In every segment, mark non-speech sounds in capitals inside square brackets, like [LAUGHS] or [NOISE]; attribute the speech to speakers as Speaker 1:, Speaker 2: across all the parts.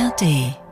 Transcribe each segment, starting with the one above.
Speaker 1: ARD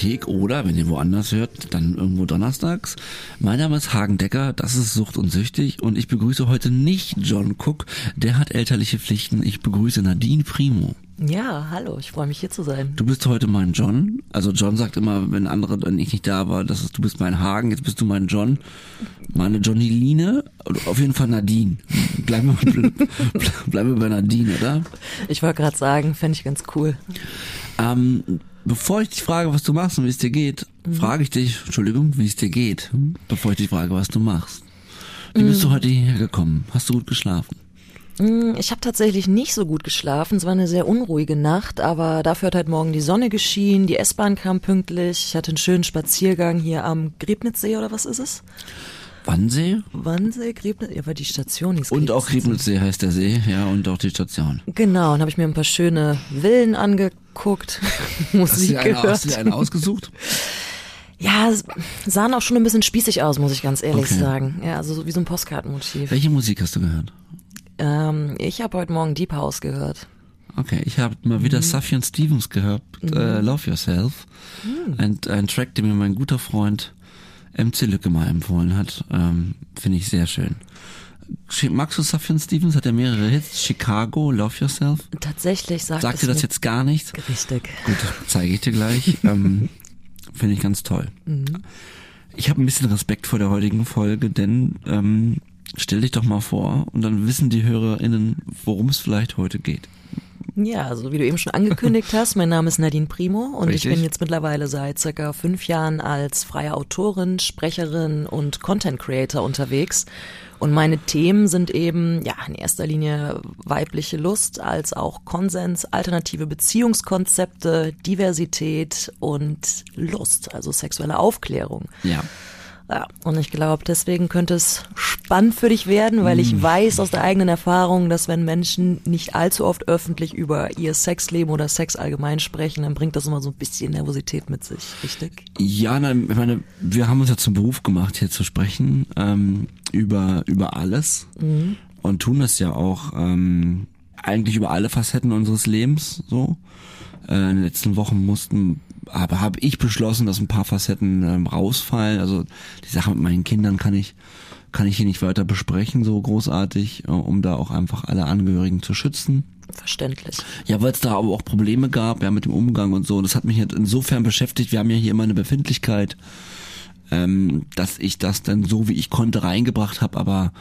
Speaker 2: ARD Audiothek oder, wenn ihr woanders hört, dann irgendwo donnerstags. Mein Name ist Hagen Decker, das ist Sucht und Süchtig und ich begrüße heute nicht John Cook, der hat elterliche Pflichten. Ich begrüße Nadine Primo.
Speaker 3: Ja, hallo, ich freue mich hier zu sein.
Speaker 2: Du bist heute mein John. Also John sagt immer, wenn andere, wenn ich nicht da war, dass du bist mein Hagen, jetzt bist du mein John. Meine Johnny Line, auf jeden Fall Nadine. Bleiben wir, [LAUGHS] bleiben wir bei Nadine, oder?
Speaker 3: Ich wollte gerade sagen, fände ich ganz cool.
Speaker 2: Ähm, bevor ich dich frage, was du machst und wie es dir geht, frage ich dich, Entschuldigung, wie es dir geht, hm? bevor ich dich frage, was du machst. Wie bist du heute hierher gekommen? Hast du gut geschlafen?
Speaker 3: Mm, Ich habe tatsächlich nicht so gut geschlafen. Es war eine sehr unruhige Nacht, aber dafür hat heute Morgen die Sonne geschienen, die S-Bahn kam pünktlich. Ich hatte einen schönen Spaziergang hier am Griebnitzsee oder was ist es?
Speaker 2: Wannsee?
Speaker 3: Wannsee, Griebnitz, ja, war die Station hieß
Speaker 2: Und auch
Speaker 3: Griebnitzsee.
Speaker 2: Heißt der See, ja, und auch die Station.
Speaker 3: Genau, und habe ich mir ein paar schöne Villen angeguckt,
Speaker 2: Hast [LAUGHS]
Speaker 3: Musik
Speaker 2: eine,
Speaker 3: gehört.
Speaker 2: hast du dir eine ausgesucht?
Speaker 3: Ja, sahen auch schon ein bisschen spießig aus, muss ich ganz ehrlich
Speaker 2: Okay.
Speaker 3: sagen. Ja, also so wie so ein Postkartenmotiv.
Speaker 2: Welche Musik hast du gehört?
Speaker 3: Ähm, ich habe heute Morgen Deep House gehört.
Speaker 2: Okay, ich habe mal wieder Sufjan Stevens gehört, äh, Love Yourself. Ein, ein Track, den mir mein guter Freund MC Lücke mal empfohlen hat. Ähm, Finde ich sehr schön. Sch- Magst du Sufjan Stevens? Hat er mehrere Hits? Chicago, Love Yourself?
Speaker 3: Tatsächlich sagt,
Speaker 2: Sagt dir das jetzt gar nichts?
Speaker 3: Richtig.
Speaker 2: Gut, zeige ich dir gleich. [LAUGHS] ähm, Finde ich ganz toll. Ich habe ein bisschen Respekt vor der heutigen Folge, denn ähm, stell dich doch mal vor und dann wissen die HörerInnen, worum es vielleicht heute geht.
Speaker 3: Ja, also wie du eben schon angekündigt hast, mein Name ist Nadine Primo und
Speaker 2: Richtig.
Speaker 3: ich bin jetzt mittlerweile seit circa fünf Jahren als freie Autorin, Sprecherin und Content Creator unterwegs. Und meine Themen sind eben, ja, in erster Linie weibliche Lust, als auch Konsens, alternative Beziehungskonzepte, Diversität und Lust, also sexuelle Aufklärung.
Speaker 2: Ja.
Speaker 3: Ja, und ich glaube, deswegen könnte es spannend für dich werden, weil ich weiß aus der eigenen Erfahrung, dass wenn Menschen nicht allzu oft öffentlich über ihr Sexleben oder Sex allgemein sprechen, dann bringt das immer so ein bisschen Nervosität mit sich, richtig?
Speaker 2: Ja, nein, ich meine, wir haben uns ja zum Beruf gemacht, hier zu sprechen ähm, über über alles und tun das ja auch ähm, eigentlich über alle Facetten unseres Lebens. So äh, in den letzten Wochen mussten, habe hab ich beschlossen, dass ein paar Facetten ähm, rausfallen. Also die Sache mit meinen Kindern kann ich kann ich hier nicht weiter besprechen, so großartig, äh, um da auch einfach alle Angehörigen zu schützen.
Speaker 3: Verständlich.
Speaker 2: Ja, weil es da aber auch Probleme gab, ja, mit dem Umgang und so. Und das hat mich jetzt insofern beschäftigt. Wir haben ja hier immer eine Befindlichkeit, ähm, dass ich das dann so wie ich konnte reingebracht habe, aber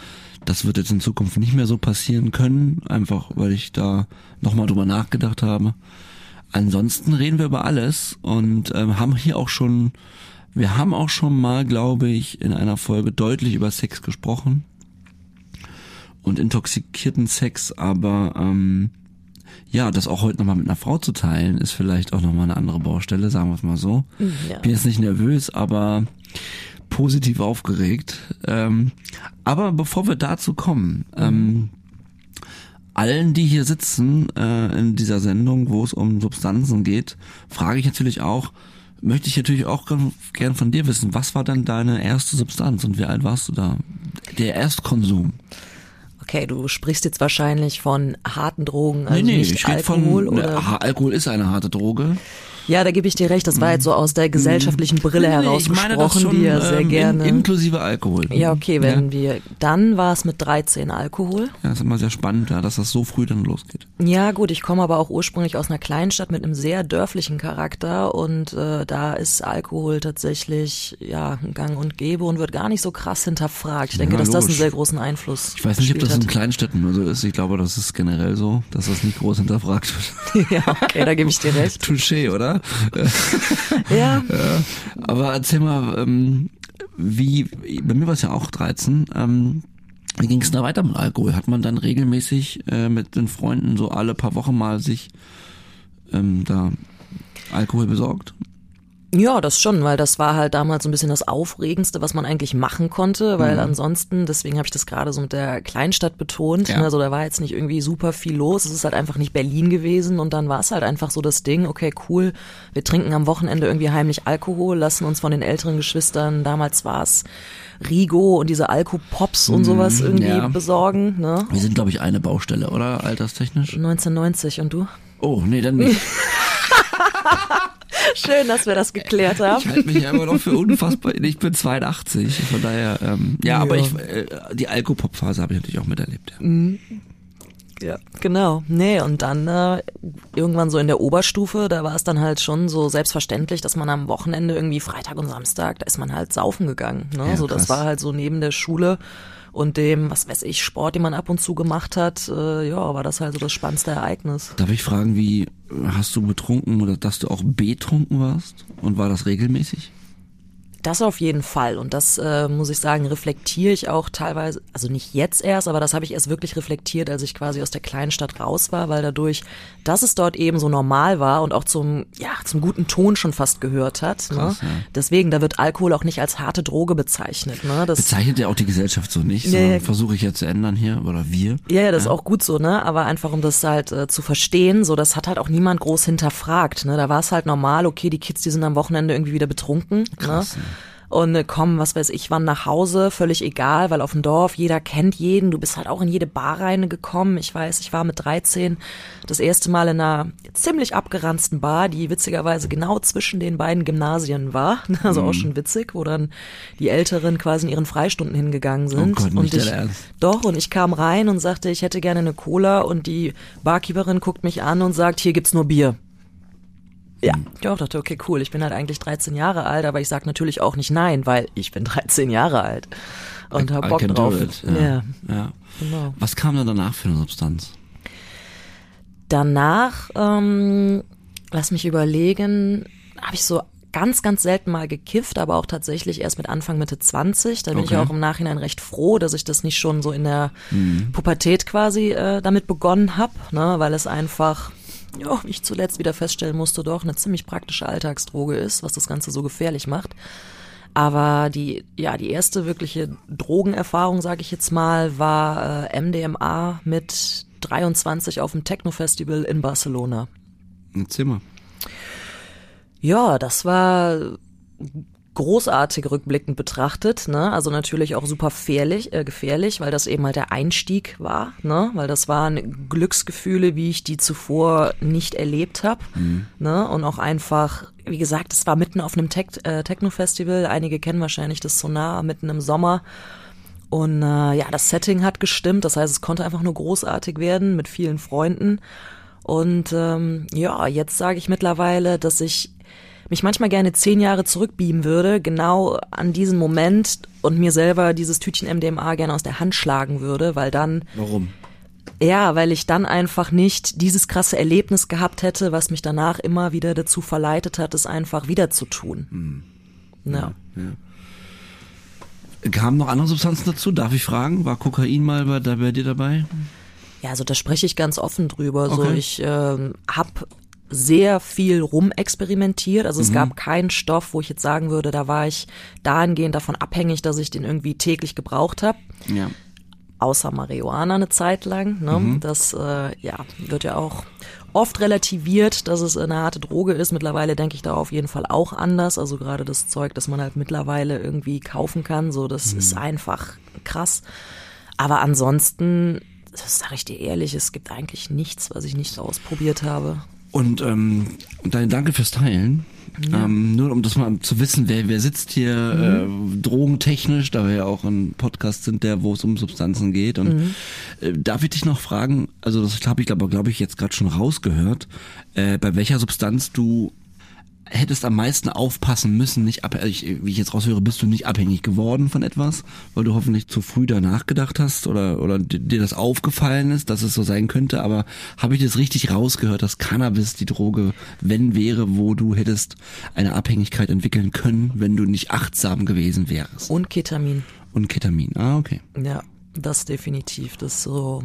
Speaker 2: das wird jetzt in Zukunft nicht mehr so passieren können, einfach weil ich da nochmal drüber nachgedacht habe. Ansonsten reden wir über alles und ähm, haben hier auch schon, wir haben auch schon mal, glaube ich, in einer Folge deutlich über Sex gesprochen und intoxikierten Sex, aber ähm, ja, das auch heute nochmal mit einer Frau zu teilen, ist vielleicht auch nochmal eine andere Baustelle, sagen wir es mal so.
Speaker 3: Ja.
Speaker 2: Bin jetzt nicht nervös, aber positiv aufgeregt. Ähm, aber bevor wir dazu kommen, ähm, allen, die hier sitzen äh, in dieser Sendung, wo es um Substanzen geht, frage ich natürlich auch, möchte ich natürlich auch gern, von dir wissen, was war dann deine erste Substanz und wie alt warst du da? Der Erstkonsum.
Speaker 3: Okay, du sprichst jetzt wahrscheinlich von harten Drogen, also
Speaker 2: nee, nee,
Speaker 3: nicht
Speaker 2: ich rede
Speaker 3: Alkohol
Speaker 2: von,
Speaker 3: oder?
Speaker 2: Ha- Alkohol ist eine harte Droge.
Speaker 3: Ja, da gebe ich dir recht. Das war jetzt so aus der gesellschaftlichen Brille heraus
Speaker 2: ich meine das
Speaker 3: gesprochen,
Speaker 2: schon,
Speaker 3: die ja sehr
Speaker 2: ähm,
Speaker 3: gerne.
Speaker 2: In, inklusive Alkohol.
Speaker 3: ja, okay, wenn
Speaker 2: Ja,
Speaker 3: wir, dann war es mit 13 Alkohol.
Speaker 2: ja, ist immer sehr spannend, ja, dass das so früh dann losgeht.
Speaker 3: Ja, gut, ich komme aber auch ursprünglich aus einer Kleinstadt mit einem sehr dörflichen Charakter und äh, da ist Alkohol tatsächlich ja gang und gäbe und wird gar nicht so krass hinterfragt. Ich denke,
Speaker 2: Ja,
Speaker 3: dass das einen
Speaker 2: logisch.
Speaker 3: sehr großen Einfluss
Speaker 2: Ich weiß nicht, ob das in
Speaker 3: gespielt
Speaker 2: kleinen Städten nur so ist. Ich glaube, das ist generell so, dass das nicht groß hinterfragt wird.
Speaker 3: hat. [LAUGHS] ja, okay, da gebe ich dir recht. [LAUGHS]
Speaker 2: Touché, oder? [LAUGHS]
Speaker 3: Ja,
Speaker 2: Aber erzähl mal, ähm, wie, bei mir war es ja auch 13, ähm, Wie ging es da weiter mit Alkohol? Hat man dann regelmäßig äh, mit den Freunden so alle paar Wochen mal sich ähm, da Alkohol besorgt?
Speaker 3: Ja, das schon, weil das war halt damals so ein bisschen das Aufregendste, was man eigentlich machen konnte, weil mhm. ansonsten, deswegen habe ich das gerade so mit der Kleinstadt betont, ja. also da war jetzt nicht irgendwie super viel los, es ist halt einfach nicht Berlin gewesen und dann war es halt einfach so das Ding, okay, cool, wir trinken am Wochenende irgendwie heimlich Alkohol, lassen uns von den älteren Geschwistern, damals war es Rigo und diese Alkopops und sowas mhm, irgendwie ja. besorgen. Ne?
Speaker 2: Wir sind, glaube ich, eine Baustelle, oder? Alterstechnisch?
Speaker 3: 1990 und du?
Speaker 2: Oh, nee, dann nicht. [LAUGHS]
Speaker 3: Schön, dass wir das geklärt haben.
Speaker 2: Ich halte mich ja immer noch für unfassbar. Ich bin 82, von daher, ähm, ja, ja, aber ich, äh, die Alkopop-Phase habe ich natürlich auch miterlebt. Ja. Mhm.
Speaker 3: Ja, genau. Nee, und dann äh, irgendwann so in der Oberstufe, da war es dann halt schon so selbstverständlich, dass man am Wochenende irgendwie Freitag und Samstag, da ist man halt saufen gegangen. Ne? Ja, so das war halt so neben der Schule und dem, was weiß ich, Sport, den man ab und zu gemacht hat, äh, ja, war das halt so das spannendste Ereignis.
Speaker 2: Darf ich fragen, wie hast du betrunken oder dass du auch betrunken warst? Und war das regelmäßig?
Speaker 3: Das auf jeden Fall. Und das, äh, muss ich sagen, reflektiere ich auch teilweise, also nicht jetzt erst, aber das habe ich erst wirklich reflektiert, als ich quasi aus der kleinen Stadt raus war, weil dadurch, dass es dort eben so normal war und auch zum, ja, zum guten Ton schon fast gehört hat. Ne? Krass, ne? ja. Deswegen, da wird Alkohol auch nicht als harte Droge bezeichnet. Ne?
Speaker 2: Das bezeichnet ja auch die Gesellschaft so nicht, nee, versuche ich ja zu ändern hier, oder wir.
Speaker 3: Ja, ja, das ja. ist auch gut so, ne? Aber einfach, um das halt äh, zu verstehen, so, das hat halt auch niemand groß hinterfragt. Ne? Da war es halt normal, okay, die Kids, die sind am Wochenende irgendwie wieder betrunken. Ne? Krass, ne? Und äh, kommen, was weiß ich, wann nach Hause, völlig egal, weil auf dem Dorf jeder kennt jeden. Du bist halt auch in jede Bar reingekommen. Ich weiß, ich war mit 13 das erste Mal in einer ziemlich abgeranzten Bar, die witzigerweise genau zwischen den beiden Gymnasien war. [LAUGHS] Also mhm. auch schon witzig, wo dann die Älteren quasi in ihren Freistunden hingegangen oh sind.
Speaker 2: Oh Gott,
Speaker 3: und
Speaker 2: ich,
Speaker 3: doch, und ich kam rein und sagte, ich hätte gerne eine Cola und die Barkeeperin guckt mich an und sagt, hier gibt's nur Bier. Ja, ich auch dachte, okay, cool, ich bin halt eigentlich 13 Jahre alt, aber ich sag natürlich auch nicht nein, weil ich bin [LAUGHS] 13 Jahre alt und hab Bock drauf.
Speaker 2: Ja. ja. ja. Genau. Was kam dann danach für eine Substanz?
Speaker 3: Danach, ähm, lass mich überlegen, habe ich so ganz, ganz selten mal gekifft, aber auch tatsächlich erst mit Anfang, Mitte 20. Da bin okay. ich auch im Nachhinein recht froh, dass ich das nicht schon so in der mhm. Pubertät quasi äh, damit begonnen habe, ne, weil es einfach ja, ich zuletzt wieder feststellen musste, doch eine ziemlich praktische Alltagsdroge ist, was das Ganze so gefährlich macht. Aber die, ja, die erste wirkliche Drogenerfahrung, sage ich jetzt mal, war äh, MDMA mit 23 auf dem Techno-Festival in Barcelona.
Speaker 2: Ein Zimmer.
Speaker 3: Ja, das war großartig rückblickend betrachtet, ne? Also natürlich auch super gefährlich, äh, gefährlich, weil das eben halt der Einstieg war, ne? Weil das waren Glücksgefühle, wie ich die zuvor nicht erlebt habe, mhm. ne? Und auch einfach, wie gesagt, es war mitten auf einem Tech äh, Techno-Festival. Einige kennen wahrscheinlich das Sonar mitten im Sommer. Und äh, ja, das Setting hat gestimmt. Das heißt, es konnte einfach nur großartig werden mit vielen Freunden. Und ähm, ja, jetzt sage ich mittlerweile, dass ich mich manchmal gerne zehn Jahre zurückbeamen würde, genau an diesen Moment und mir selber dieses Tütchen MDMA gerne aus der Hand schlagen würde, weil dann.
Speaker 2: Warum?
Speaker 3: Ja, weil ich dann einfach nicht dieses krasse Erlebnis gehabt hätte, was mich danach immer wieder dazu verleitet hat, es einfach wieder zu tun. Hm. Ja.
Speaker 2: ja. Kamen noch andere Substanzen dazu? Darf ich fragen? War Kokain mal bei, bei dir dabei?
Speaker 3: Ja, also da spreche ich ganz offen drüber. Okay. So, ich äh, habe sehr viel rumexperimentiert. Also es mhm. gab keinen Stoff, wo ich jetzt sagen würde, da war ich dahingehend davon abhängig, dass ich den irgendwie täglich gebraucht habe.
Speaker 2: Ja.
Speaker 3: Außer Marihuana eine Zeit lang. Ne? Mhm. Das äh, ja, wird ja auch oft relativiert, dass es eine harte Droge ist. Mittlerweile denke ich da auf jeden Fall auch anders. Also gerade das Zeug, das man halt mittlerweile irgendwie kaufen kann, so das mhm. ist einfach krass. Aber ansonsten, das sage ich dir ehrlich, es gibt eigentlich nichts, was ich nicht ausprobiert habe.
Speaker 2: Und ähm, Danke fürs Teilen. Ja. Ähm, nur um das mal zu wissen, wer, wer sitzt hier mhm. äh, drogentechnisch, da wir ja auch ein Podcast sind, der wo es um Substanzen geht. Und mhm. äh, darf ich dich noch fragen, also das habe ich aber glaube ich jetzt gerade schon rausgehört, äh, bei welcher Substanz du hättest am meisten aufpassen müssen, nicht abhängig, wie ich jetzt raushöre, bist du nicht abhängig geworden von etwas, weil du hoffentlich zu früh danach gedacht hast oder, oder dir das aufgefallen ist, dass es so sein könnte, aber habe ich das richtig rausgehört, dass Cannabis die Droge, wenn wäre, wo du hättest eine Abhängigkeit entwickeln können, wenn du nicht achtsam gewesen wärst?
Speaker 3: Und Ketamin.
Speaker 2: Und Ketamin, ah, okay.
Speaker 3: Ja. das definitiv. Das ist so.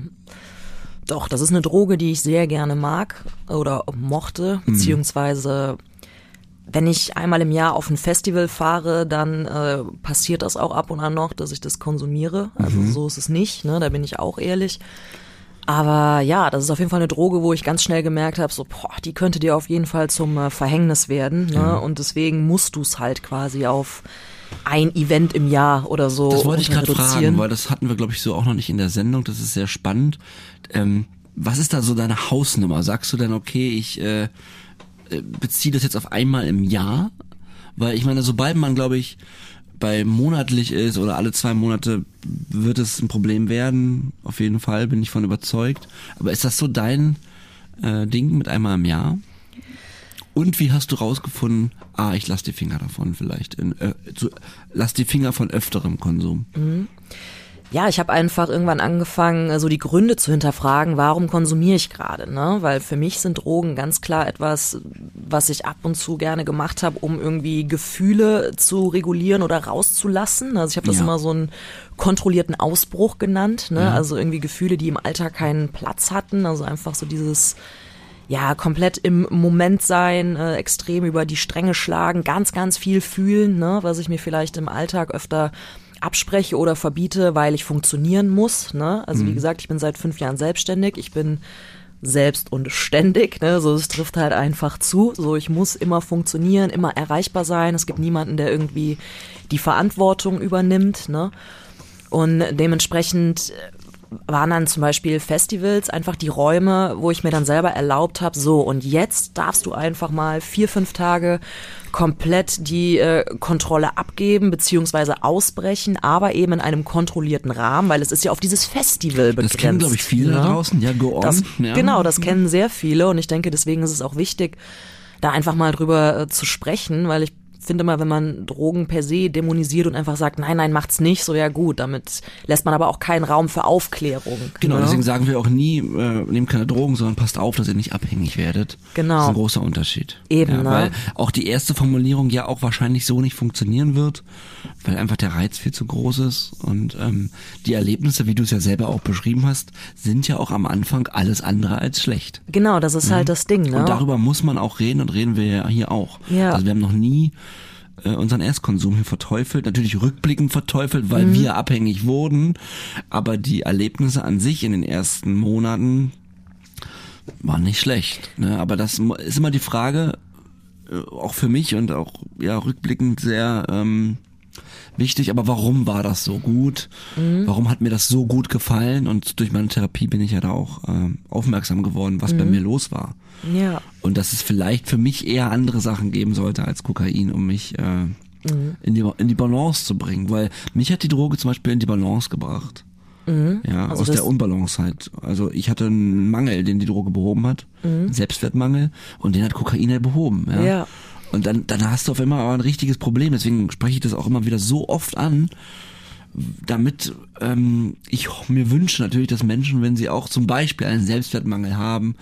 Speaker 3: Doch, das ist eine Droge, die ich sehr gerne mag oder mochte,
Speaker 2: Mhm.
Speaker 3: Wenn ich einmal im Jahr auf ein Festival fahre, dann äh, passiert das auch ab und an noch, dass ich das konsumiere. Also
Speaker 2: Mhm.
Speaker 3: so ist es nicht, ne? da bin ich auch ehrlich. Aber ja, das ist auf jeden Fall eine Droge, wo ich ganz schnell gemerkt habe, so, boah, die könnte dir auf jeden Fall zum äh, Verhängnis werden. Ne? Und deswegen musst du es halt quasi auf ein Event im Jahr oder so
Speaker 2: Das wollte ich gerade fragen, weil das hatten wir, glaube ich, so auch noch nicht in der Sendung. Das ist sehr spannend. Ähm, was ist da so deine Hausnummer? Sagst du dann, okay, ich äh, beziehe das jetzt auf einmal im Jahr? Weil ich meine, sobald man, glaube ich, bei monatlich ist oder alle zwei Monate, wird es ein Problem werden. Auf jeden Fall bin ich von überzeugt. Aber ist das so dein äh, Ding mit einmal im Jahr? Und wie hast du rausgefunden, ah, ich lass die Finger davon vielleicht, in, äh, zu, lass die Finger von öfterem Konsum?
Speaker 3: Ja, ich habe einfach irgendwann angefangen, so die Gründe zu hinterfragen, warum konsumiere ich gerade, ne? Weil für mich sind Drogen ganz klar etwas, was ich ab und zu gerne gemacht habe, um irgendwie Gefühle zu regulieren oder rauszulassen. Also ich habe das
Speaker 2: Ja.
Speaker 3: immer so einen kontrollierten Ausbruch genannt, ne? Also irgendwie Gefühle, die im Alltag keinen Platz hatten, also einfach so dieses ja, komplett im Moment sein, äh, extrem über die Stränge schlagen, ganz, ganz viel fühlen, ne, was ich mir vielleicht im Alltag öfter abspreche oder verbiete, weil ich funktionieren muss. Ne? Also wie gesagt, ich bin seit fünf Jahren selbstständig, ich bin selbst und ständig, ne? so es trifft halt einfach zu. So ich muss immer funktionieren, immer erreichbar sein. Es gibt niemanden, der irgendwie die Verantwortung übernimmt. Ne? Und dementsprechend waren dann zum Beispiel Festivals einfach die Räume, wo ich mir dann selber erlaubt habe, so und jetzt darfst du einfach mal vier, fünf Tage komplett die äh, Kontrolle abgeben beziehungsweise ausbrechen, aber eben in einem kontrollierten Rahmen, weil es ist ja auf dieses Festival begrenzt.
Speaker 2: Das kennen, glaube ich, viele da
Speaker 3: ne?
Speaker 2: draußen. Ja, go on.
Speaker 3: Das,
Speaker 2: ja.
Speaker 3: Genau, das kennen sehr viele und ich denke, deswegen ist es auch wichtig, da einfach mal drüber äh, zu sprechen, weil ich finde mal, wenn man Drogen per se dämonisiert und einfach sagt, nein, nein, macht's nicht, so ja gut, damit lässt man aber auch keinen Raum für Aufklärung.
Speaker 2: Genau,
Speaker 3: ne?
Speaker 2: deswegen sagen wir auch nie, äh, nehmt keine Drogen, sondern passt auf, dass ihr nicht abhängig werdet.
Speaker 3: Genau.
Speaker 2: Das ist ein großer Unterschied.
Speaker 3: Eben,
Speaker 2: ja,
Speaker 3: ne?
Speaker 2: Weil auch die erste Formulierung ja auch wahrscheinlich so nicht funktionieren wird, weil einfach der Reiz viel zu groß ist. Und ähm, die Erlebnisse, wie du es ja selber auch beschrieben hast, sind ja auch am Anfang alles andere als schlecht.
Speaker 3: Genau, das ist halt das Ding, ne?
Speaker 2: Und darüber muss man auch reden und reden wir ja hier auch.
Speaker 3: Ja.
Speaker 2: Also wir haben noch nie äh, unseren Erstkonsum hier verteufelt, natürlich rückblickend verteufelt, weil wir abhängig wurden, aber die Erlebnisse an sich in den ersten Monaten waren nicht schlecht. Ne? Aber das ist immer die Frage, äh, auch für mich und auch ja rückblickend sehr ähm, wichtig, aber warum war das so gut? Warum hat mir das so gut gefallen? Und durch meine Therapie bin ich ja da auch ähm, aufmerksam geworden, was bei mir los war.
Speaker 3: ja.
Speaker 2: Und dass es vielleicht für mich eher andere Sachen geben sollte als Kokain, um mich äh, in, die, in die Balance zu bringen. Weil mich hat die Droge zum Beispiel in die Balance gebracht. Ja,
Speaker 3: Also
Speaker 2: aus der Unbalance halt. Also ich hatte einen Mangel, den die Droge behoben hat, einen Selbstwertmangel, und den hat Kokain halt behoben. Ja.
Speaker 3: Ja.
Speaker 2: Und dann, dann hast du auf einmal aber ein richtiges Problem. Deswegen spreche ich das auch immer wieder so oft an, damit ähm, ich mir wünsche natürlich, dass Menschen, wenn sie auch zum Beispiel einen Selbstwertmangel haben,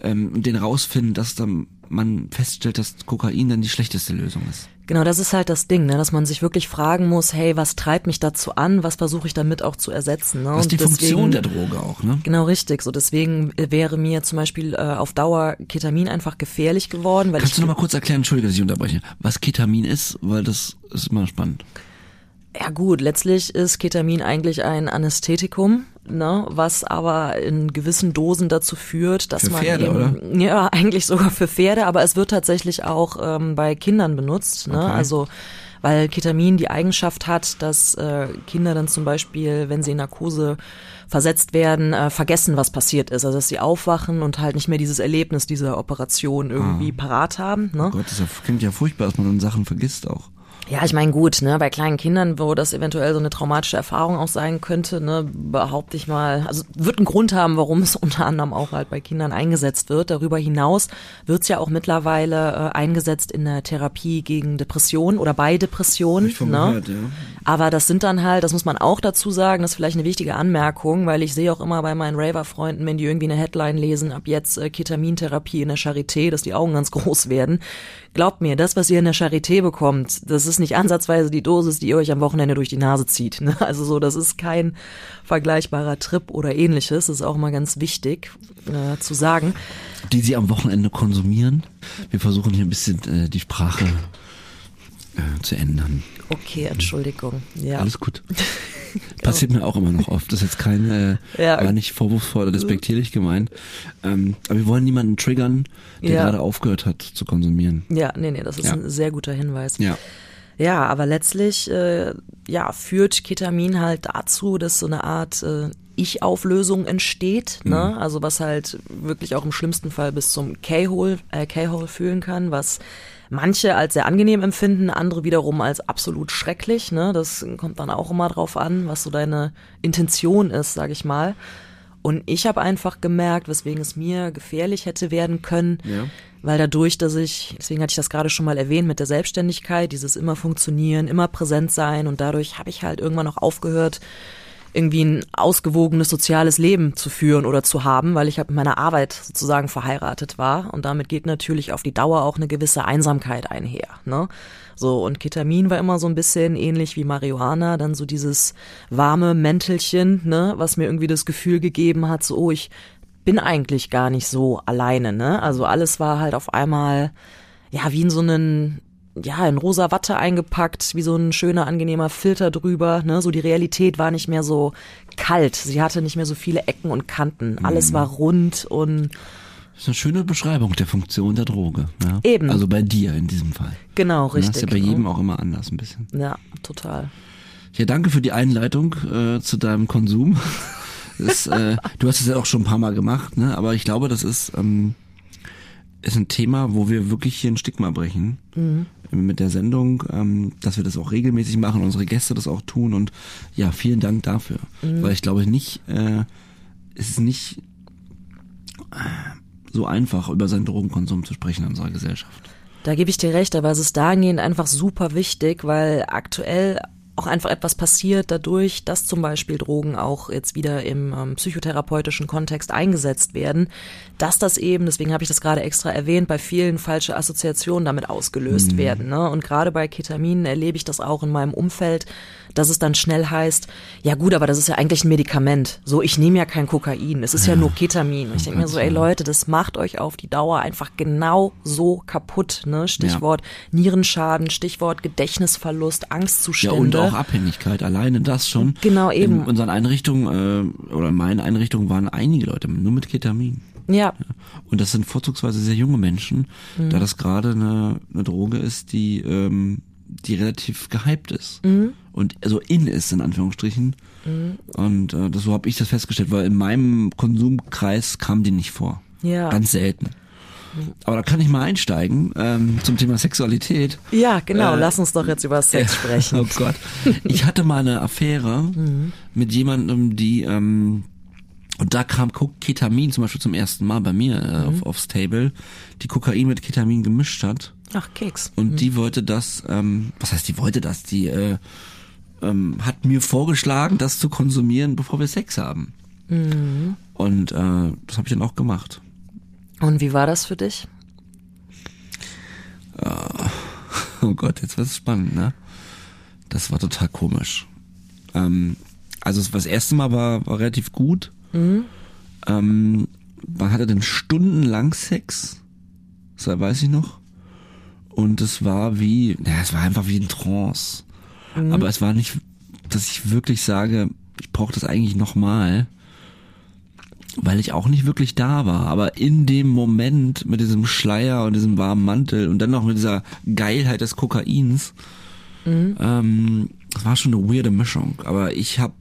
Speaker 2: ähm, und den rausfinden, dass dann man feststellt, dass Kokain dann die schlechteste Lösung ist.
Speaker 3: Genau, das ist halt das Ding, ne? dass man sich wirklich fragen muss, hey, was treibt mich dazu an, was versuche ich damit auch zu ersetzen. Ne?
Speaker 2: Was ist die
Speaker 3: deswegen-
Speaker 2: Funktion der Droge auch, ne?
Speaker 3: Genau richtig. So deswegen wäre mir zum Beispiel äh, auf Dauer Ketamin einfach gefährlich geworden, weil
Speaker 2: Kannst
Speaker 3: ich
Speaker 2: du noch mal kurz erklären, entschuldige, dass ich unterbreche, was Ketamin ist, weil das ist immer spannend.
Speaker 3: Ja gut, letztlich ist Ketamin eigentlich ein Anästhetikum, ne, was aber in gewissen Dosen dazu führt, dass
Speaker 2: Für
Speaker 3: man
Speaker 2: Pferde,
Speaker 3: eben, ja eigentlich sogar für Pferde, aber es wird tatsächlich auch ähm, bei Kindern benutzt, ne,
Speaker 2: Okay.
Speaker 3: also weil Ketamin die Eigenschaft hat, dass äh, Kinder dann zum Beispiel, wenn sie in Narkose versetzt werden, äh, vergessen, was passiert ist. Also dass sie aufwachen und halt nicht mehr dieses Erlebnis dieser Operation irgendwie parat haben. Ne?
Speaker 2: Oh Gott, das klingt ja furchtbar, dass man dann Sachen vergisst auch.
Speaker 3: Ja, ich meine, gut, ne, bei kleinen Kindern, wo das eventuell so eine traumatische Erfahrung auch sein könnte, ne, behaupte ich mal, also wird einen Grund haben, warum es [LAUGHS] unter anderem auch halt bei Kindern eingesetzt wird. Darüber hinaus wird es ja auch mittlerweile äh, eingesetzt in der Therapie gegen Depressionen oder bei Depressionen. Ne?
Speaker 2: gehört, ja.
Speaker 3: Aber das sind dann halt, das muss man auch dazu sagen, das ist vielleicht eine wichtige Anmerkung, weil ich sehe auch immer bei meinen Raver-Freunden, wenn die irgendwie eine Headline lesen, ab jetzt äh, Ketamintherapie in der Charité, dass die Augen ganz [LAUGHS] groß werden. Glaubt mir, das, was ihr in der Charité bekommt, das ist nicht ansatzweise die Dosis, die ihr euch am Wochenende durch die Nase zieht. Ne? [LAUGHS] Also so, das ist kein vergleichbarer Trip oder ähnliches. Das ist auch mal ganz wichtig äh, zu sagen.
Speaker 2: Die sie am Wochenende konsumieren. Wir versuchen hier ein bisschen äh, die Sprache äh, zu ändern.
Speaker 3: Okay, Entschuldigung. Ja.
Speaker 2: Alles gut. [LAUGHS] Passiert mir auch immer noch oft. Das ist jetzt kein, äh,
Speaker 3: Ja.
Speaker 2: war nicht vorwurfsvoll oder despektierlich gemeint. Ähm, aber wir wollen niemanden triggern, der
Speaker 3: Ja.
Speaker 2: gerade aufgehört hat zu konsumieren.
Speaker 3: Ja, nee, nee, das ist
Speaker 2: Ja.
Speaker 3: ein sehr guter Hinweis.
Speaker 2: Ja.
Speaker 3: Ja, aber letztlich äh, ja, führt Ketamin halt dazu, dass so eine Art äh, Ich-Auflösung entsteht, ne? Also was halt wirklich auch im schlimmsten Fall bis zum K-Hole äh, K-Hole führen kann, was manche als sehr angenehm empfinden, andere wiederum als absolut schrecklich, ne? Das kommt dann auch immer drauf an, was so deine Intention ist, sag ich mal. Und ich habe einfach gemerkt, weswegen es mir gefährlich hätte werden können,
Speaker 2: Ja.
Speaker 3: weil dadurch, dass ich, deswegen hatte ich das gerade schon mal erwähnt mit der Selbstständigkeit, dieses immer funktionieren, immer präsent sein und dadurch habe ich halt irgendwann auch aufgehört, irgendwie ein ausgewogenes soziales Leben zu führen oder zu haben, weil ich halt mit meiner Arbeit sozusagen verheiratet war und damit geht natürlich auf die Dauer auch eine gewisse Einsamkeit einher, ne? So und Ketamin war immer so ein bisschen ähnlich wie Marihuana, dann so dieses warme Mäntelchen, ne, was mir irgendwie das Gefühl gegeben hat, so oh, ich bin eigentlich gar nicht so alleine, ne? Also alles war halt auf einmal ja wie in so einen ja, in rosa Watte eingepackt, wie so ein schöner, angenehmer Filter drüber, ne? So die Realität war nicht mehr so kalt. Sie hatte nicht mehr so viele Ecken und Kanten. Alles war rund und
Speaker 2: Das ist eine schöne Beschreibung der Funktion der Droge. Ja?
Speaker 3: Eben.
Speaker 2: Also bei dir in diesem Fall.
Speaker 3: genau,
Speaker 2: Das
Speaker 3: richtig.
Speaker 2: ist ja bei jedem auch immer anders ein bisschen.
Speaker 3: Ja, total.
Speaker 2: Ja, danke für die Einleitung äh, zu deinem Konsum. [LAUGHS] Das, äh, du hast es ja auch schon ein paar Mal gemacht, ne? aber ich glaube, das ist, ähm, ist ein Thema, wo wir wirklich hier ein Stigma brechen. Mit der Sendung, ähm, dass wir das auch regelmäßig machen, unsere Gäste das auch tun und ja, vielen Dank dafür, weil ich glaube nicht, äh, es ist nicht äh, so einfach über seinen Drogenkonsum zu sprechen in unserer Gesellschaft.
Speaker 3: Da gebe ich dir recht, aber es ist dahingehend einfach super wichtig, weil aktuell auch einfach etwas passiert dadurch, dass zum Beispiel Drogen auch jetzt wieder im ähm, psychotherapeutischen Kontext eingesetzt werden, dass das eben, deswegen habe ich das gerade extra erwähnt, bei vielen falsche Assoziationen damit ausgelöst werden. Ne? Und gerade bei Ketamin erlebe ich das auch in meinem Umfeld, dass es dann schnell heißt, ja gut, aber das ist ja eigentlich ein Medikament. So, ich nehme ja kein Kokain, es ist ja, nur Ketamin. Und ich denke mir so, ey Leute, das macht euch auf die Dauer einfach genau so kaputt. Ne? Stichwort Nierenschaden, Stichwort Gedächtnisverlust,
Speaker 2: Ja,
Speaker 3: Angstzustände.
Speaker 2: und auch Abhängigkeit, alleine das schon.
Speaker 3: Genau, eben.
Speaker 2: In unseren Einrichtungen, äh, oder in meinen Einrichtungen waren einige Leute nur mit Ketamin.
Speaker 3: ja,
Speaker 2: Und das sind vorzugsweise sehr junge Menschen,
Speaker 3: Mhm.
Speaker 2: da das gerade eine, eine Droge ist, die, ähm, die relativ gehypt ist.
Speaker 3: Mhm.
Speaker 2: Und also in ist, in Anführungsstrichen. Und äh, das, so habe ich das festgestellt, weil in meinem Konsumkreis kam die nicht vor.
Speaker 3: Ja.
Speaker 2: Ganz selten. Aber da kann ich mal einsteigen ähm, zum Thema Sexualität.
Speaker 3: ja, genau.
Speaker 2: Äh,
Speaker 3: Lass uns doch jetzt über Sex [LAUGHS] sprechen.
Speaker 2: Oh Gott. Ich hatte mal eine Affäre [LAUGHS]
Speaker 3: Mhm.
Speaker 2: mit jemandem, die, ähm, und da kam Ketamin zum Beispiel zum ersten Mal bei mir äh,
Speaker 3: Mhm.
Speaker 2: auf, aufs Table, die Kokain mit Ketamin gemischt hat.
Speaker 3: Ach, Keks.
Speaker 2: Und die wollte das, ähm, was heißt, die wollte das? Die äh, ähm, hat mir vorgeschlagen, das zu konsumieren, bevor wir Sex haben.
Speaker 3: Mhm.
Speaker 2: Und äh, das habe ich dann auch gemacht.
Speaker 3: Und wie war das für dich? [LAUGHS]
Speaker 2: Oh Gott, jetzt wird's spannend, ne? Das war total komisch. Ähm, also es- das erste Mal war, war relativ gut. Ähm, man hatte dann stundenlang Sex. Das weiß ich noch. Und es war wie, naja, es war einfach wie ein Trance. Aber es war nicht, dass ich wirklich sage, ich brauche das eigentlich nochmal. Weil ich auch nicht wirklich da war. Aber in dem Moment mit diesem Schleier und diesem warmen Mantel und dann noch mit dieser Geilheit des Kokains, ähm, das war schon eine weirde Mischung. Aber ich habe